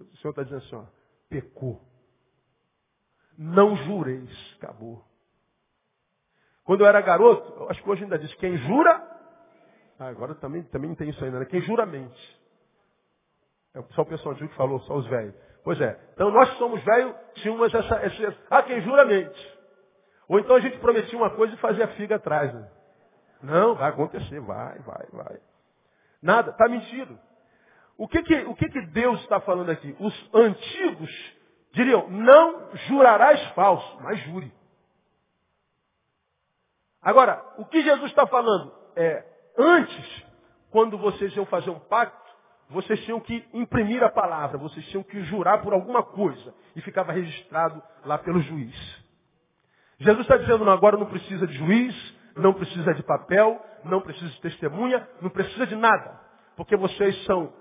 O Senhor está dizendo assim, ó, pecou. Não jureis, acabou. Quando eu era garoto, acho que hoje ainda diz, quem jura, ah, agora também, também tem isso ainda, né? Quem jura mente. É só o pessoal que falou, só os velhos. Pois é. Então nós que somos velhos, tínhamos essa, essa, ah, quem jura mente. Ou então a gente prometia uma coisa e fazia figa atrás, né? Não, vai acontecer, vai, vai, vai. Nada, está mentindo. O que que, o que que Deus está falando aqui? Os antigos diriam, não jurarás falso, mas jure. Agora, o que Jesus está falando é, antes, quando vocês iam fazer um pacto, vocês tinham que imprimir a palavra, vocês tinham que jurar por alguma coisa, e ficava registrado lá pelo juiz. Jesus está dizendo, não, agora não precisa de juiz, não precisa de papel, não precisa de testemunha, não precisa de nada. Porque vocês são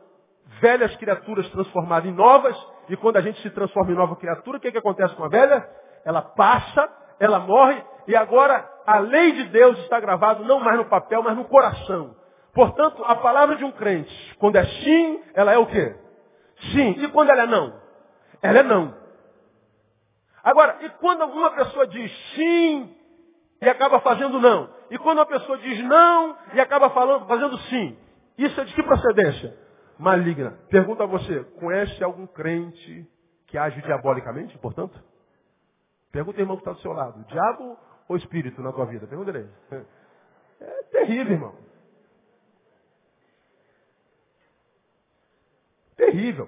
velhas criaturas transformadas em novas, e quando a gente se transforma em nova criatura, o que, que acontece com a velha? Ela passa, ela morre, e agora a lei de Deus está gravada não mais no papel, mas no coração. Portanto, a palavra de um crente, quando é sim, ela é o quê? Sim. E quando ela é não? Ela é não. Agora, e quando alguma pessoa diz sim, e acaba fazendo não. E quando a pessoa diz não e acaba falando, fazendo sim. Isso é de que procedência? Maligna. Pergunta a você, conhece algum crente que age diabolicamente, portanto? Pergunta ao irmão que está do seu lado. Diabo ou espírito na tua vida? Pergunta ele. É terrível, irmão. Terrível.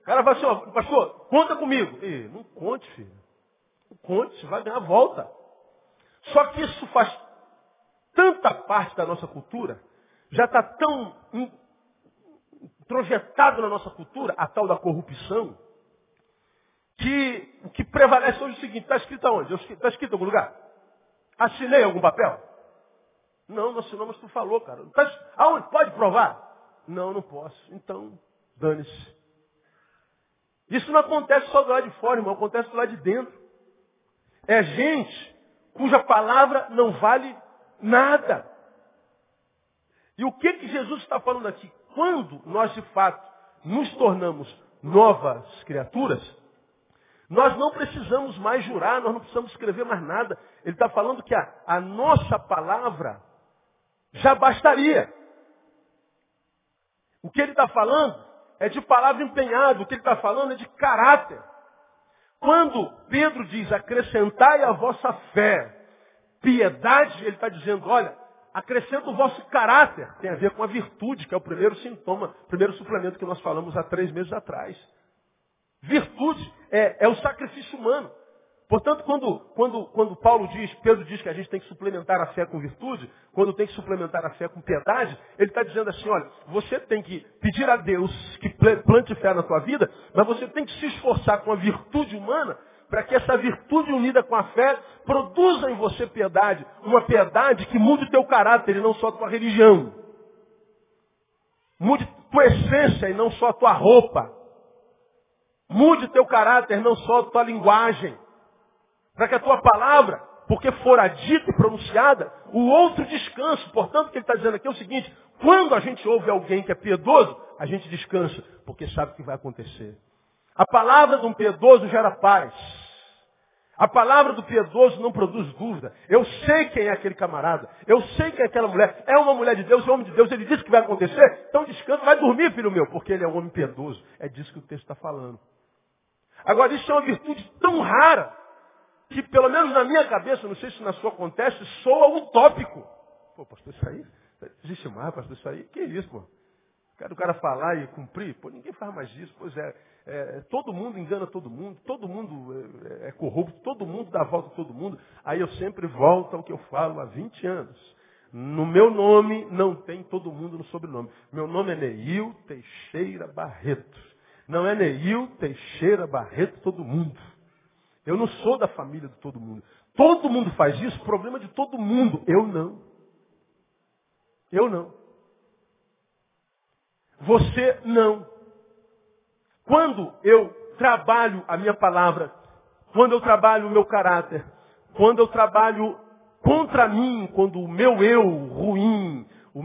O cara assim, ó, pastor, conta comigo. Ih, não conte, filho. Conte, você vai ganhar volta. Só que isso faz tanta parte da nossa cultura, já está tão projetado na nossa cultura, a tal da corrupção, que o que prevalece hoje é o seguinte, está escrito aonde? Está escrito em algum lugar? Assinei algum papel? Não, não assinou, mas tu falou, cara. Tá, aonde? Pode provar? Não, não posso. Então, dane-se. Isso não acontece só do lado de fora, irmão, acontece do lado de dentro. É gente cuja palavra não vale nada. E o que que Jesus está falando aqui? Quando nós de fato nos tornamos novas criaturas, nós não precisamos mais jurar, nós não precisamos escrever mais nada. Ele está falando que a, a nossa palavra já bastaria. O que ele está falando é de palavra empenhada, o que ele está falando é de caráter. Quando Pedro diz acrescentai a vossa fé, piedade, ele está dizendo, olha, acrescenta o vosso caráter. Tem a ver com a virtude, que é o primeiro sintoma, primeiro suplemento que nós falamos há três meses atrás. Virtude é, é o sacrifício humano. Portanto, quando, quando, quando Paulo diz, Pedro diz que a gente tem que suplementar a fé com virtude, quando tem que suplementar a fé com piedade, ele está dizendo assim, olha, você tem que pedir a Deus que plante fé na tua vida, mas você tem que se esforçar com a virtude humana para que essa virtude unida com a fé produza em você piedade, uma piedade que mude o teu caráter e não só a tua religião. Mude tua essência e não só a tua roupa. Mude teu caráter, não só a tua linguagem. Para que a tua palavra, porque fora dita e pronunciada, o outro descanse. Portanto, o que ele está dizendo aqui é o seguinte, quando a gente ouve alguém que é piedoso, a gente descansa, porque sabe o que vai acontecer. A palavra de um piedoso gera paz. A palavra do piedoso não produz dúvida. Eu sei quem é aquele camarada. Eu sei quem é aquela mulher. É uma mulher de Deus, é um homem de Deus. Ele disse que vai acontecer. Então descansa, vai dormir, filho meu, porque ele é um homem piedoso. É disso que o texto está falando. Agora, isso é uma virtude tão rara que pelo menos na minha cabeça, não sei se na sua acontece, soa utópico. Pô, pastor, isso aí, existe mais, pastor, isso aí, que isso, pô? Quero o cara falar e cumprir? Pô, ninguém faz mais isso. Pois é, é todo mundo engana todo mundo, todo mundo é, é, corrupto, todo mundo dá volta a todo mundo. Aí eu sempre volto ao que eu falo há 20 anos. No meu nome não tem todo mundo no sobrenome. Meu nome é Neil Teixeira Barreto. Não é Neil Teixeira Barreto todo mundo. Eu não sou da família de todo mundo. Todo mundo faz isso, problema de todo mundo. Eu não. Eu não. Você não. Quando eu trabalho a minha palavra, quando eu trabalho o meu caráter, quando eu trabalho contra mim, quando o meu eu ruim,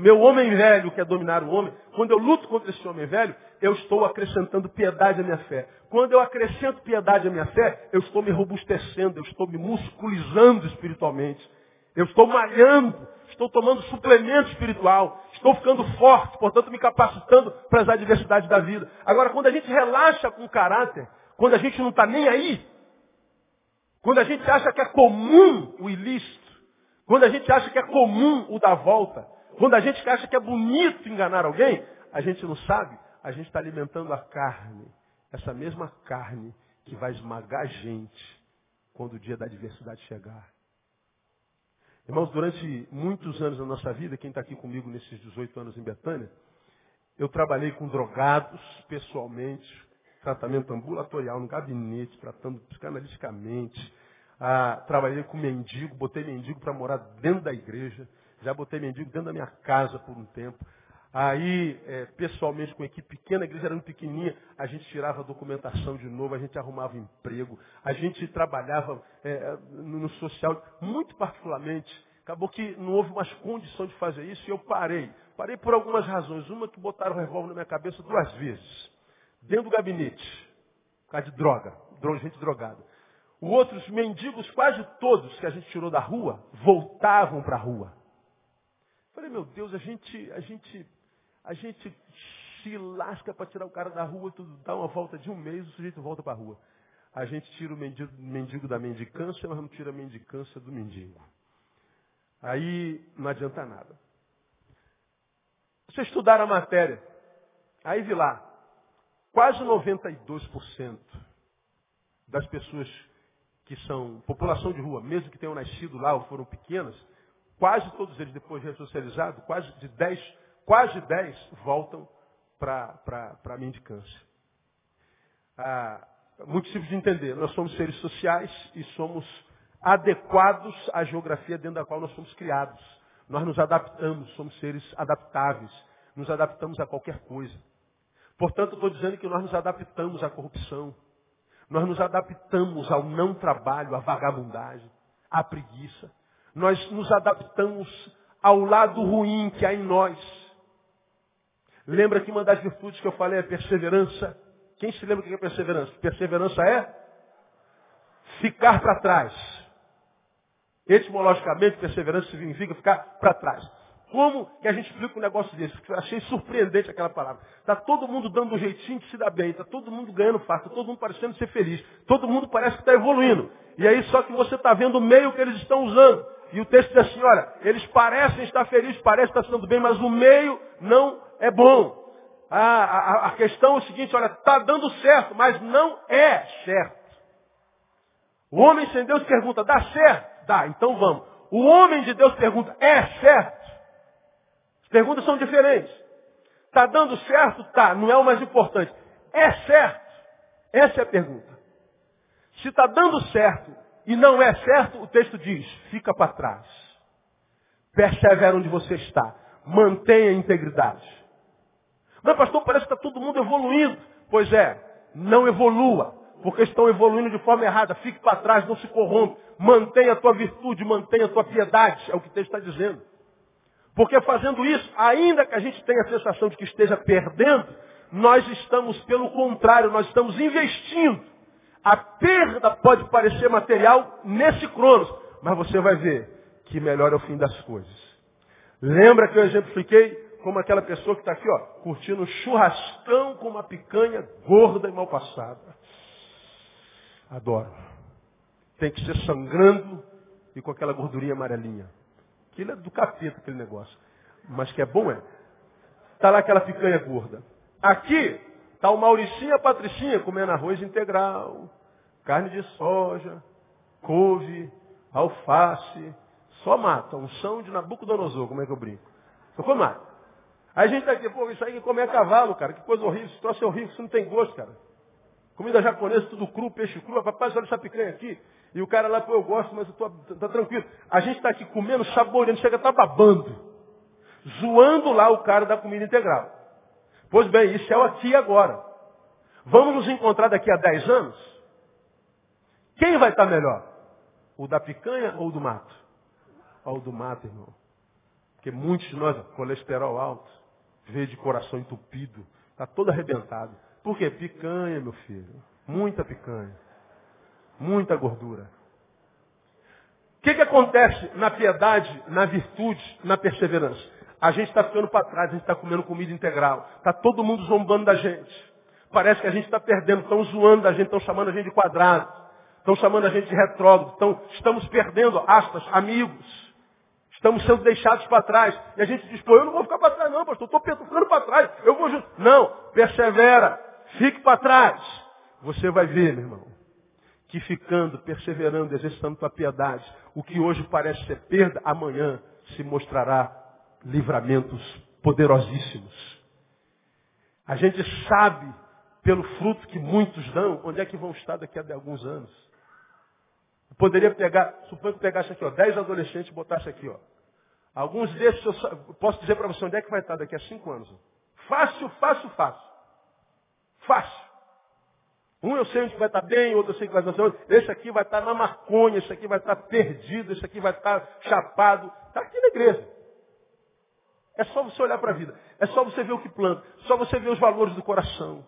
meu homem velho quer dominar o homem, quando eu luto contra esse homem velho, eu estou acrescentando piedade à minha fé. Quando eu acrescento piedade à minha fé, eu estou me robustecendo, eu estou me musculizando espiritualmente. Eu estou malhando, estou tomando suplemento espiritual, estou ficando forte, portanto me capacitando para as adversidades da vida. Agora, quando a gente relaxa com o caráter, quando a gente não está nem aí, quando a gente acha que é comum o ilícito, quando a gente acha que é comum o dar volta, quando a gente acha que é bonito enganar alguém, a gente não sabe, a gente está alimentando a carne. Essa mesma carne que vai esmagar a gente quando o dia da adversidade chegar. Irmãos, durante muitos anos da nossa vida, quem está aqui comigo nesses 18 anos em Betânia, eu trabalhei com drogados pessoalmente, tratamento ambulatorial, no gabinete, tratando psicanaliticamente. Ah, trabalhei com mendigo, botei mendigo para morar dentro da igreja. Já botei mendigo dentro da minha casa por um tempo. Aí, é, pessoalmente, com a equipe pequena, a igreja era muito pequenininha, a gente tirava a documentação de novo, a gente arrumava emprego, a gente trabalhava é, no social, muito particularmente. Acabou que não houve mais condição de fazer isso e eu parei. Parei por algumas razões. Uma que botaram o revólver na minha cabeça duas vezes. Dentro do gabinete. Por causa de droga. Gente drogada. O outro, os mendigos, quase todos que a gente tirou da rua, voltavam para a rua. Falei, meu Deus, a gente, a gente a gente se lasca para tirar o cara da rua, tudo dá uma volta de um mês, o sujeito volta para a rua. A gente tira o mendigo, mendigo da mendicância, mas não tira a mendicância do mendigo. Aí não adianta nada. Você estudar a matéria, aí vi lá, quase 92% das pessoas que são população de rua, mesmo que tenham nascido lá ou foram pequenas, quase todos eles, depois de ressocializados, quase de 10, quase 10 voltam para a mendicância. Ah, muito simples de entender. Nós somos seres sociais e somos adequados à geografia dentro da qual nós somos criados. Nós nos adaptamos, somos seres adaptáveis. Nos adaptamos a qualquer coisa. Portanto, estou dizendo que nós nos adaptamos à corrupção. Nós nos adaptamos ao não trabalho, à vagabundagem, à preguiça. Nós nos adaptamos ao lado ruim que há em nós. Lembra que uma das virtudes que eu falei é perseverança? Quem se lembra o que é perseverança? Perseverança é ficar para trás. Etimologicamente, perseverança significa ficar para trás. Como que a gente explica um negócio desse? Eu achei surpreendente aquela palavra. Está todo mundo dando um jeitinho de se dar bem, está todo mundo ganhando fácil, está todo mundo parecendo ser feliz, todo mundo parece que está evoluindo. E aí só que você está vendo o meio que eles estão usando. E o texto diz assim, olha, eles parecem estar felizes, parecem estar sendo bem, mas o meio não é bom. A, a, a questão é o seguinte, olha, está dando certo, mas não é certo. O homem sem Deus pergunta, dá certo? Dá, então vamos. O homem de Deus pergunta, é certo? As perguntas são diferentes. Está dando certo? Tá, não é o mais importante. É certo? Essa é a pergunta. Se está dando certo e não é certo, o texto diz, fica para trás. Persevera onde você está. Mantenha a integridade. Mas pastor, parece que está todo mundo evoluindo. Pois é, não evolua, porque estão evoluindo de forma errada. Fique para trás, não se corrompe. Mantenha a tua virtude, mantenha a tua piedade, é o que o texto está dizendo. Porque fazendo isso, ainda que a gente tenha a sensação de que esteja perdendo, nós estamos, pelo contrário, nós estamos investindo. A perda pode parecer material nesse cronos, mas você vai ver que melhor é o fim das coisas. Lembra que eu exemplifiquei como aquela pessoa que está aqui, ó, curtindo um churrascão com uma picanha gorda e mal passada. Adoro. Tem que ser sangrando e com aquela gordurinha amarelinha. Aquilo é do capeta, aquele negócio. Mas que é bom é. Está lá aquela picanha gorda. Aqui está o Mauricinho e a Patricinha comendo arroz integral, carne de soja, couve, alface. Só mata. Um chão de Nabucodonosor, como é que eu brinco? Só mata. Aí a gente está aqui, pô, isso aí comer é cavalo, cara. Que coisa horrível. Esse troço é horrível, isso não tem gosto, cara. Comida japonesa, tudo cru, peixe cru. Rapaz, olha essa picanha aqui. E o cara lá, pô, eu gosto, mas eu tô, tá tranquilo. A gente está aqui comendo, saboreando, chega tá babando. Zoando lá o cara da comida integral. Pois bem, isso é o aqui e agora. Vamos nos encontrar daqui a 10 anos? Quem vai estar tá melhor? O da picanha ou o do mato? Ou o do mato, irmão. Porque muitos de nós, colesterol alto, veio de coração entupido, está todo arrebentado. Por quê? Picanha, meu filho. Muita picanha. Muita gordura. O que, que acontece na piedade, na virtude, na perseverança? A gente está ficando para trás, a gente está comendo comida integral. Está todo mundo zombando da gente. Parece que a gente está perdendo, estão zoando da gente, estão chamando a gente de quadrado, estão chamando a gente de retrógrado, estão, estamos perdendo, aspas, amigos. Estamos sendo deixados para trás. E a gente diz, pô, eu não vou ficar para trás não, pastor, estou ficando para trás, eu vou junto. Não, persevera, fique para trás. Você vai ver, meu irmão, que ficando, perseverando, exercitando tua piedade, o que hoje parece ser perda, amanhã se mostrará livramentos poderosíssimos. A gente sabe, pelo fruto que muitos dão, onde é que vão estar daqui a alguns anos. Eu poderia pegar, suponho que pegasse aqui, ó, dez adolescentes e botasse aqui, ó. Alguns desses eu posso dizer para você onde é que vai estar daqui a cinco anos. Fácil, fácil, fácil. Fácil. Um eu sei onde vai estar bem, outro eu sei que vai estar. Esse aqui vai estar na maconha, esse aqui vai estar perdido, esse aqui vai estar chapado. Está aqui na igreja. É só você olhar para a vida. É só você ver o que planta. É só você ver os valores do coração.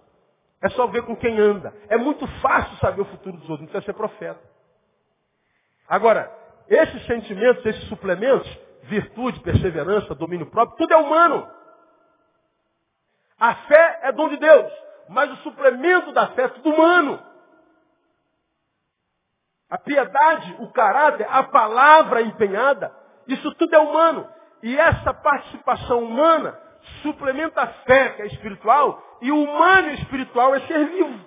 É só ver com quem anda. É muito fácil saber o futuro dos outros. Não precisa ser profeta. Agora, esses sentimentos, esses suplementos, virtude, perseverança, domínio próprio, tudo é humano. A fé é dom de Deus mas o suplemento da fé é tudo humano. A piedade, o caráter, a palavra empenhada, isso tudo é humano. E essa participação humana suplementa a fé, que é espiritual, e o humano e espiritual é ser vivo.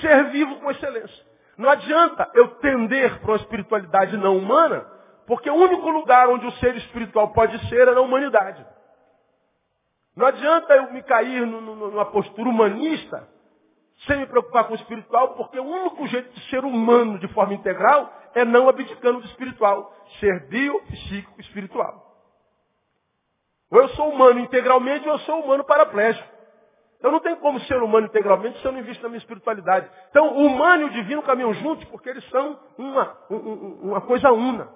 Ser vivo com excelência. Não adianta eu tender para uma espiritualidade não humana, porque o único lugar onde o ser espiritual pode ser é na humanidade. Não adianta eu me cair numa postura humanista, sem me preocupar com o espiritual, porque o único jeito de ser humano de forma integral é não abdicando do espiritual. Ser bio, psíquico, espiritual. Ou eu sou humano integralmente ou eu sou humano paraplégico. Eu não tenho como ser humano integralmente se eu não invisto na minha espiritualidade. Então, o humano e o divino caminham juntos porque eles são uma, uma coisa una.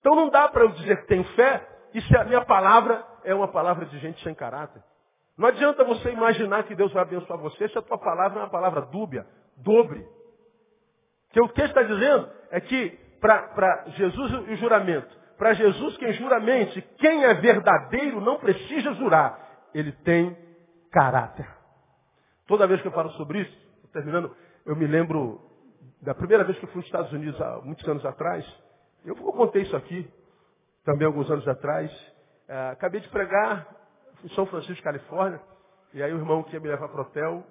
Então não dá para eu dizer que tenho fé e se a minha palavra é uma palavra de gente sem caráter. Não adianta você imaginar que Deus vai abençoar você se a tua palavra é uma palavra dúbia, dobre. Que o que está dizendo é que para Jesus o juramento, para Jesus quem juramente, quem é verdadeiro não precisa jurar. Ele tem caráter. Toda vez que eu falo sobre isso, terminando, eu me lembro da primeira vez que eu fui nos Estados Unidos há muitos anos atrás. Eu contei isso aqui, também alguns anos atrás. Uh, acabei de pregar em São Francisco, Califórnia, e aí o irmão que ia me levar para o hotel,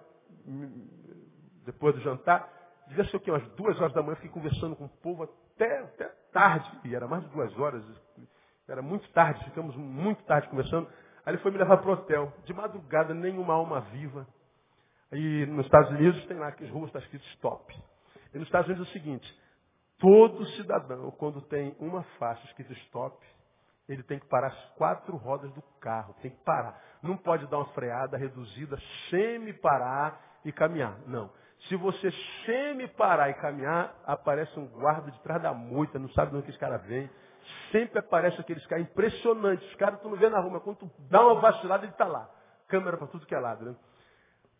depois do jantar, devia ser o quê? Umas duas horas da manhã, fiquei conversando com o povo até, até tarde, e era mais de duas horas, era muito tarde, ficamos muito tarde conversando. Aí ele foi me levar para o hotel. De madrugada, nenhuma alma viva. E nos Estados Unidos tem lá que as ruas está escrito stop. E nos Estados Unidos é o seguinte, todo cidadão, quando tem uma faixa escrita stop, ele tem que parar as quatro rodas do carro, tem que parar. Não pode dar uma freada reduzida, semi-parar e caminhar. Não. Se você semi-parar e caminhar, aparece um guarda de trás da moita, não sabe de onde esse cara vem. Sempre aparece aqueles caras impressionantes. Os caras tu não vê na rua, mas quando tu dá uma vacilada, ele está lá. Câmera para tudo que é lado, né?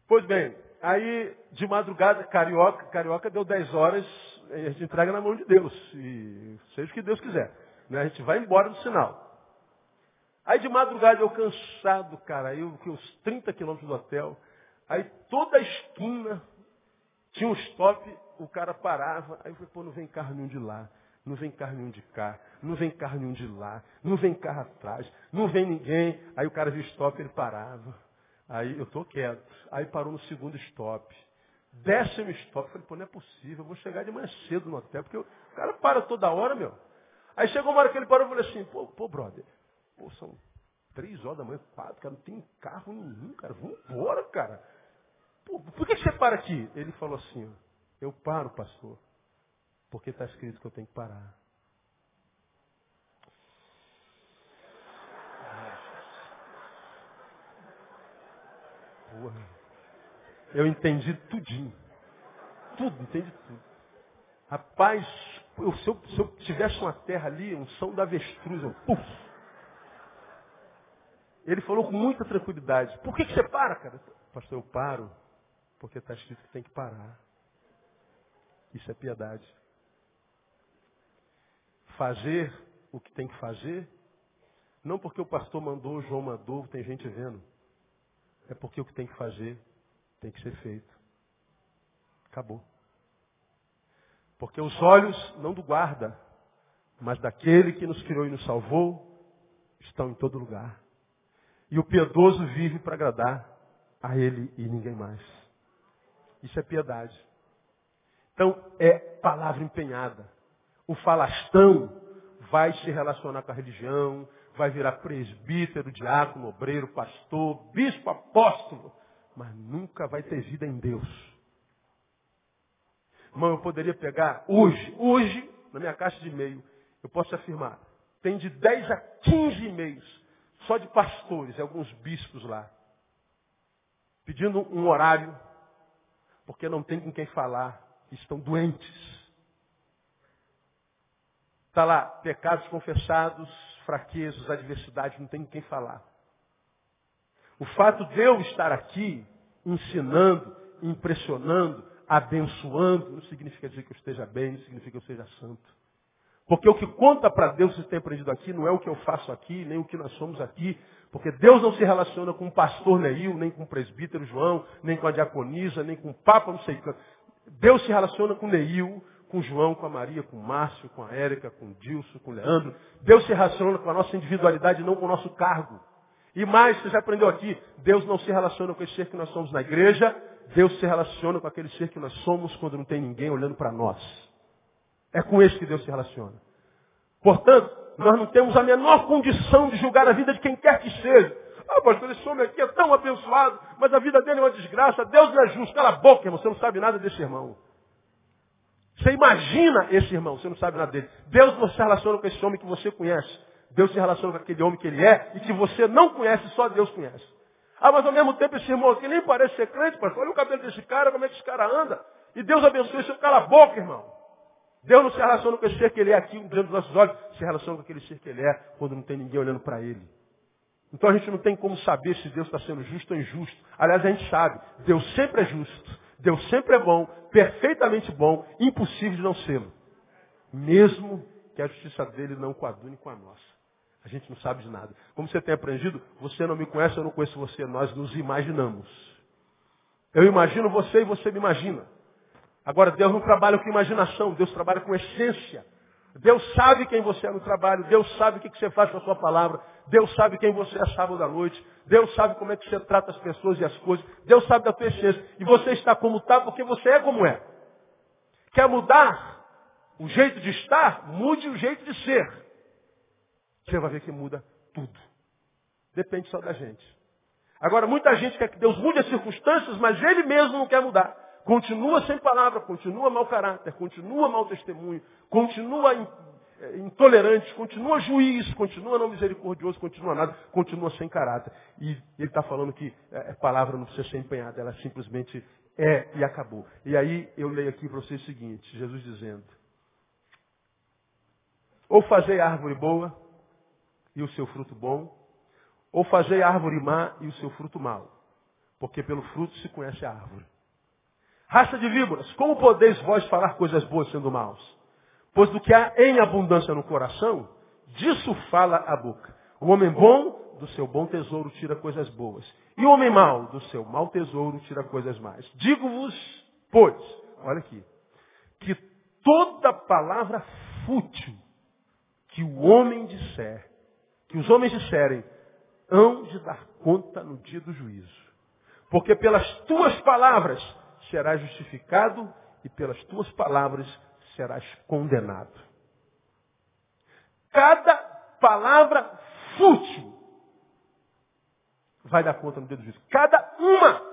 Pois bem, aí de madrugada, carioca, carioca deu 10 horas, a gente entrega na mão de Deus. E seja o que Deus quiser. Né? A gente vai embora do sinal. Aí de madrugada eu cansado, cara, eu que uns 30 quilômetros do hotel. Aí toda a esquina tinha um stop, o cara parava. Aí eu falei, pô, não vem carro nenhum de lá. Não vem carro nenhum de cá, não vem carro nenhum de lá, não vem carro atrás, não vem ninguém. Aí o cara viu stop, ele parava. Aí eu tô quieto. Aí parou no segundo stop. Décimo stop. Falei, pô, não é possível, eu vou chegar de manhã cedo no hotel, porque o cara para toda hora, meu. Aí chegou uma hora que ele parou e falou assim, pô, pô, brother, pô, são três horas da manhã, quatro, cara, não tem carro nenhum, cara, vamos embora, cara. Pô, por que você para aqui? Ele falou assim, ó, eu paro, pastor, porque está escrito que eu tenho que parar. Porra. Eu entendi tudinho. Tudo, entendi tudo. Rapaz, eu, se, eu, se, eu, tivesse uma terra ali, um som da avestruz, eu, puf. Ele falou com muita tranquilidade. Por que, que você para, cara? Pastor, eu paro porque está escrito que tem que parar. Isso é piedade. Fazer o que tem que fazer, não porque o pastor mandou, o João mandou, tem gente vendo. É porque o que tem que fazer tem que ser feito. Acabou. Porque os olhos, não do guarda, mas daquele que nos criou e nos salvou, estão em todo lugar. E o piedoso vive para agradar a ele e ninguém mais. Isso é piedade. Então, é palavra empenhada. O falastão vai se relacionar com a religião, vai virar presbítero, diácono, obreiro, pastor, bispo, apóstolo, mas nunca vai ter vida em Deus. Irmão, eu poderia pegar hoje, hoje, na minha caixa de e-mail, eu posso afirmar, tem de 10 a 15 e-mails, só de pastores e alguns bispos lá, pedindo um horário, porque não tem com quem falar, estão doentes. Está lá, pecados confessados, fraquezas, adversidades, não tem com quem falar. O fato de eu estar aqui, ensinando, impressionando, abençoando, não significa dizer que eu esteja bem, não significa que eu seja santo. Porque o que conta para Deus se tem aprendido aqui não é o que eu faço aqui, nem o que nós somos aqui. Porque Deus não se relaciona com o pastor Neil, nem com o presbítero João, nem com a diaconisa, nem com o papa, não sei o que. Deus se relaciona com Neil, com João, com a Maria, com Márcio, com a Érica, com o Dilson, com o Leandro. Deus se relaciona com a nossa individualidade, não com o nosso cargo. E mais, você já aprendeu aqui, Deus não se relaciona com esse ser que nós somos na igreja, Deus se relaciona com aquele ser que nós somos quando não tem ninguém olhando para nós. É com esse que Deus se relaciona. Portanto, nós não temos a menor condição de julgar a vida de quem quer que seja. Ah, pastor, esse homem aqui é tão abençoado, mas a vida dele é uma desgraça. Deus não é justo. Cala a boca, irmão. Você não sabe nada desse irmão. Você imagina esse irmão, você não sabe nada dele. Deus não se relaciona com esse homem que você conhece. Deus se relaciona com aquele homem que ele é e que você não conhece, só Deus conhece. Ah, mas ao mesmo tempo esse irmão aqui nem parece ser crente, pastor. Olha o cabelo desse cara, como é que esse cara anda. E Deus abençoe esse cala a boca, irmão. Deus não se relaciona com esse ser que ele é aqui diante dos nossos olhos, se relaciona com aquele ser que ele é quando não tem ninguém olhando para ele. Então a gente não tem como saber se Deus está sendo justo ou injusto. Aliás, a gente sabe, Deus sempre é justo, Deus sempre é bom, perfeitamente bom, impossível de não sê-lo. Mesmo que a justiça dele não coadune com a nossa. A gente não sabe de nada. Como você tem aprendido, você não me conhece, eu não conheço você, nós nos imaginamos. Eu imagino você e você me imagina. Agora, Deus não trabalha com imaginação, Deus trabalha com essência. Deus sabe quem você é no trabalho, Deus sabe o que você faz com a sua palavra, Deus sabe quem você é sábado à noite, Deus sabe como é que você trata as pessoas e as coisas, Deus sabe da tua essência. E você está como está porque você é como é. Quer mudar o jeito de estar? Mude o jeito de ser. Você vai ver que muda tudo. Depende só da gente. Agora, muita gente quer que Deus mude as circunstâncias, mas ele mesmo não quer mudar. Continua sem palavra, continua mau caráter, continua mau testemunho, continua eh, intolerante, continua juiz, continua não misericordioso, continua nada, continua sem caráter. E ele está falando que a palavra não precisa ser empenhada, ela simplesmente é e acabou. E aí eu leio aqui para vocês o seguinte, Jesus dizendo, ou fazer árvore boa e o seu fruto bom, ou fazer árvore má e o seu fruto mau. Porque pelo fruto se conhece a árvore. Raça de víboras, como podeis vós falar coisas boas sendo maus? Pois do que há em abundância no coração, disso fala a boca. O homem bom, do seu bom tesouro, tira coisas boas. E o homem mau, do seu mau tesouro, tira coisas más. Digo-vos, pois, olha aqui, que toda palavra fútil que o homem disser, que os homens disserem, hão de dar conta no dia do juízo. Porque pelas tuas palavras serás justificado e pelas tuas palavras serás condenado. Cada palavra fútil vai dar conta no dedo do juízo. Cada uma.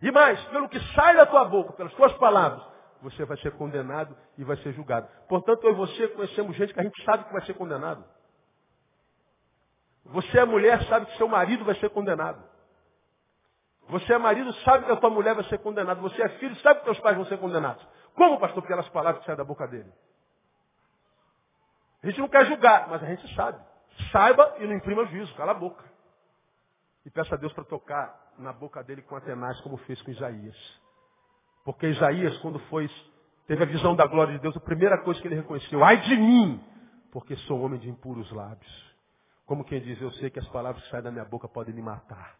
E mais, pelo que sai da tua boca, pelas tuas palavras, você vai ser condenado e vai ser julgado. Portanto, eu e você conhecemos gente que a gente sabe que vai ser condenado. Você é mulher, sabe que seu marido vai ser condenado. Você é marido, sabe que a tua mulher vai ser condenada. Você é filho, sabe que teus pais vão ser condenados. Como, pastor? Pelas palavras que saem da boca dele. A gente não quer julgar, mas a gente sabe. Saiba e não imprima juízo, cala a boca. E peça a Deus para tocar na boca dele com Atenas, como fez com Isaías. Porque Isaías, quando foi, teve a visão da glória de Deus, a primeira coisa que ele reconheceu, ai de mim, porque sou homem de impuros lábios. Como quem diz, eu sei que as palavras que saem da minha boca podem me matar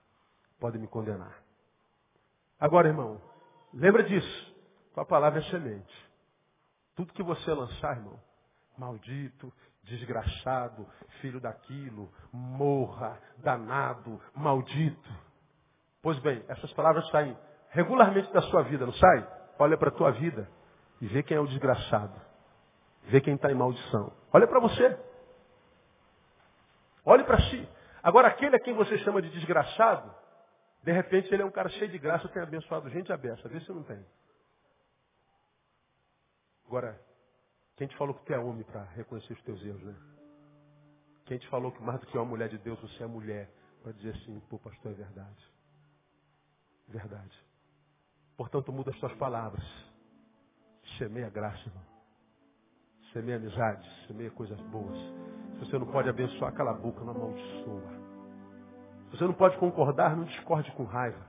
pode me condenar. Agora, irmão, lembra disso. Tua palavra é semente. Tudo que você lançar, irmão, maldito, desgraçado, filho daquilo, morra, danado, maldito. Pois bem, essas palavras saem regularmente da sua vida, não sai? Olha para a tua vida e vê quem é o desgraçado. Vê quem está em maldição. Olha para você. Olhe para si. Agora, aquele a quem você chama de desgraçado, de repente ele é um cara cheio de graça, tem abençoado gente abençoa. Vê se não tem. Agora, quem te falou que tu é homem para reconhecer os teus erros, né? Quem te falou que mais do que uma mulher de Deus, você é mulher para dizer assim, pô, pastor, é verdade. Verdade. Portanto, muda as tuas palavras. Semeia graça, irmão. Semeia amizade, semeia coisas boas. Se você não pode abençoar, cala a boca, não amaldiçoa. Você não pode concordar, não discorde com raiva.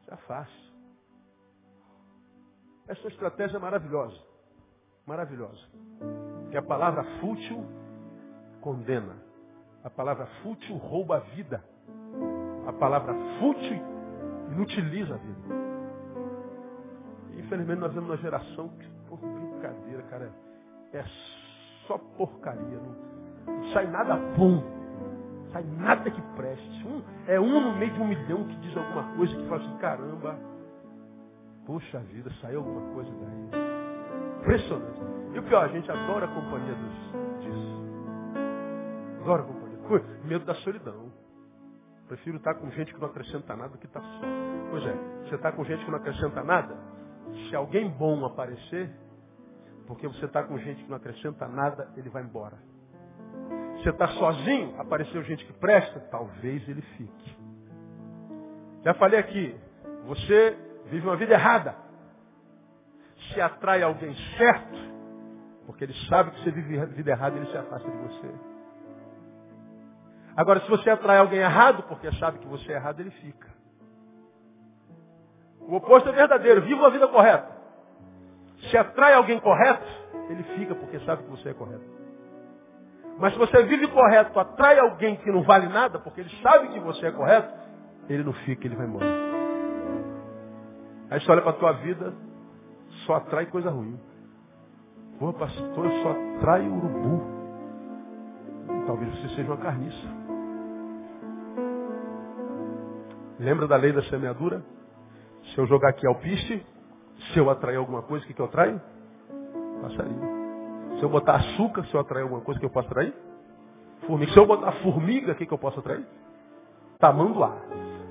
Isso é fácil. Essa estratégia é maravilhosa. Maravilhosa. Que a palavra fútil condena. A palavra fútil rouba a vida. A palavra fútil inutiliza a vida. Infelizmente nós vemos uma geração que, por brincadeira, cara, é só porcaria. Não, não sai nada bom sai nada que preste. Um, É um no meio de um milhão que diz alguma coisa que fala assim, caramba, poxa vida, saiu alguma coisa daí. Impressionante. E o pior, a gente adora a companhia dos, disso. Adora a companhia. Medo da solidão. Prefiro estar com gente que não acrescenta nada do que estar só. Pois é, você está com gente que não acrescenta nada, se alguém bom aparecer, porque você está com gente que não acrescenta nada, ele vai embora. Você está sozinho, apareceu gente que presta, talvez ele fique. Já falei aqui, você vive uma vida errada. Se atrai alguém certo, porque ele sabe que você vive vida errada, ele se afasta de você. Agora, se você atrai alguém errado, porque sabe que você é errado, ele fica. O oposto é verdadeiro. Viva a vida correta. Se atrai alguém correto, ele fica porque sabe que você é correto. Mas se você vive correto, atrai alguém que não vale nada, porque ele sabe que você é correto, ele não fica, ele vai embora. Aí você olha para a tua vida, só atrai coisa ruim. Pô, pastor, eu só atraio urubu. Talvez você seja uma carniça. Lembra da lei da semeadura? Se eu jogar aqui alpiste, se eu atrair alguma coisa, o que, que eu atraio? Passarinho. Se eu botar açúcar, se eu atrair alguma coisa que eu posso atrair? Formiga. Se eu botar formiga, o que, que eu posso atrair? Tamanduá.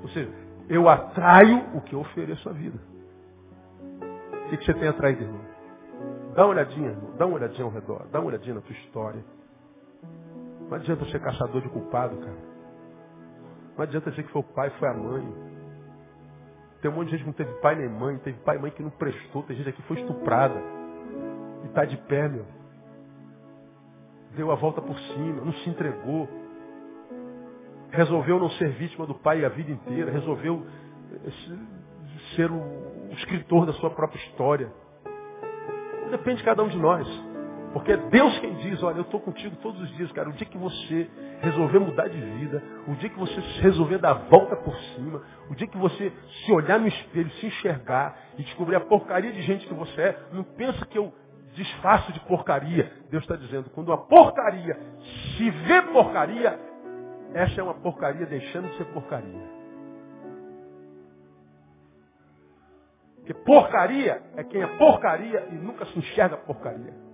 Ou seja, eu atraio o que eu ofereço à vida. O que, que você tem atraído, irmão? Dá uma olhadinha, irmão. Dá uma olhadinha ao redor. Dá uma olhadinha na tua história. Não adianta ser caçador de culpado, cara. Não adianta dizer que foi o pai, foi a mãe. Tem um monte de gente que não teve pai nem mãe, teve pai e mãe que não prestou, tem gente aqui que foi estuprada. E está de pé, meu deu a volta por cima, não se entregou. Resolveu não ser vítima do pai a vida inteira, resolveu eh, ser o escritor da sua própria história. Depende de cada um de nós. Porque é Deus quem diz, olha, eu estou contigo todos os dias, cara. O dia que você resolver mudar de vida, o dia que você resolver dar a volta por cima, o dia que você se olhar no espelho, se enxergar e descobrir a porcaria de gente que você é, não pensa que eu desfaço de porcaria. Deus está dizendo, quando uma porcaria se vê porcaria, essa é uma porcaria deixando de ser porcaria. Porque porcaria é quem é porcaria e nunca se enxerga porcaria.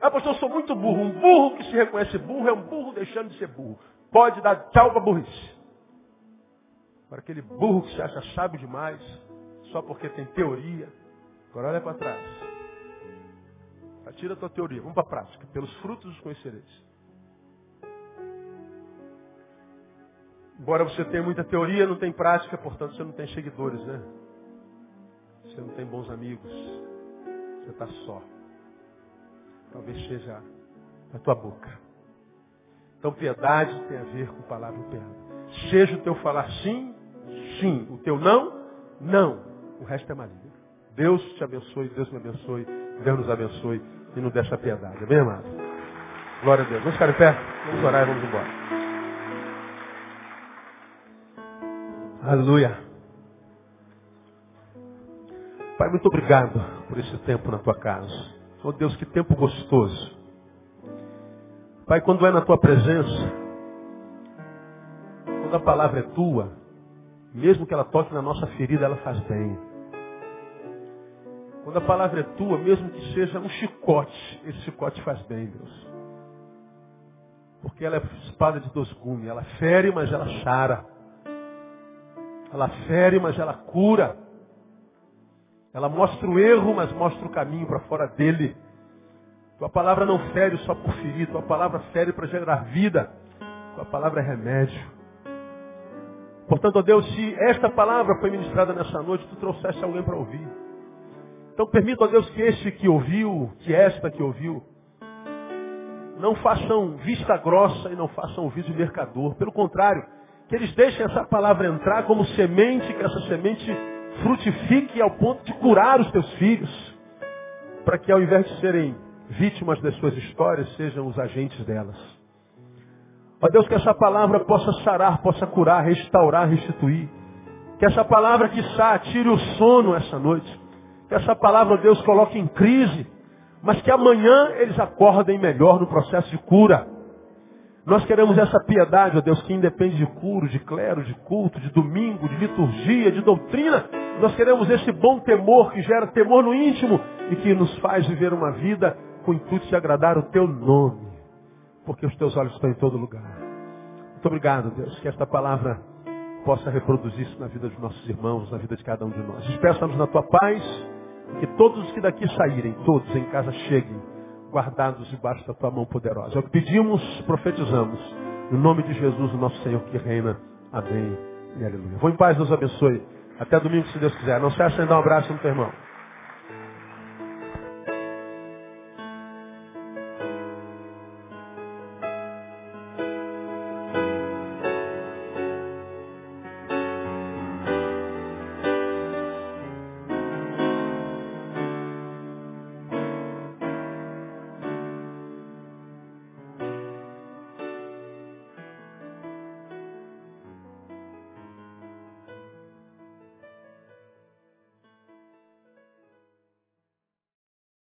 Ah, pastor, eu sou muito burro. Um burro que se reconhece burro é um burro deixando de ser burro. Pode dar tchau para burrice. Para aquele burro que se acha sábio demais, só porque tem teoria. Agora olha para trás. Tira a tua teoria, vamos para a prática. Pelos frutos os conhecereis. Embora você tenha muita teoria, não tem prática, portanto você não tem seguidores, né? Você não tem bons amigos. Você está só. Talvez seja a tua boca. Então piedade tem a ver com palavra e Seja o teu falar sim, sim. O teu não, não. O resto é maligno. Deus te abençoe, Deus me abençoe, Deus nos abençoe e nos dê essa piedade. Amém, amado? Glória a Deus. Vamos ficar em pé? Vamos orar e vamos embora. Aleluia. Pai, muito obrigado por esse tempo na tua casa. Oh Deus, que tempo gostoso. Pai, quando é na tua presença, quando a palavra é tua, mesmo que ela toque na nossa ferida, ela faz bem. Quando a palavra é tua, mesmo que seja um chicote, esse chicote faz bem, Deus. Porque ela é espada de dois gumes. Ela fere, mas ela chara. Ela fere, mas ela cura. Ela mostra o erro, mas mostra o caminho para fora dele. Tua palavra não fere só por ferir. Tua palavra fere para gerar vida. Tua palavra é remédio. Portanto, ó Deus, se esta palavra foi ministrada nessa noite, tu trouxeste alguém para ouvir. Então permita a Deus que este que ouviu, que esta que ouviu, não façam vista grossa e não façam ouvido de mercador. Pelo contrário, que eles deixem essa palavra entrar como semente, que essa semente frutifique ao ponto de curar os teus filhos. Para que ao invés de serem vítimas das suas histórias, sejam os agentes delas. Ó Deus, que essa palavra possa sarar, possa curar, restaurar, restituir. Que essa palavra que tire o sono essa noite. Que essa palavra Deus coloque em crise, mas que amanhã eles acordem melhor no processo de cura. Nós queremos essa piedade, ó Deus, que independe de curo, de clero, de culto, de domingo, de liturgia, de doutrina. Nós queremos esse bom temor que gera temor no íntimo e que nos faz viver uma vida com o intuito de agradar o teu nome. Porque os teus olhos estão em todo lugar. Muito obrigado, Deus, que esta palavra possa reproduzir isso na vida dos nossos irmãos, na vida de cada um de nós. Despeça-nos na tua paz, que todos os que daqui saírem, todos em casa cheguem guardados debaixo da tua mão poderosa. É o que pedimos, profetizamos. No nome de Jesus, o nosso Senhor que reina. Amém e aleluia. Vou em paz, Deus abençoe. Até domingo, se Deus quiser. Não se acha em dar um abraço no teu irmão.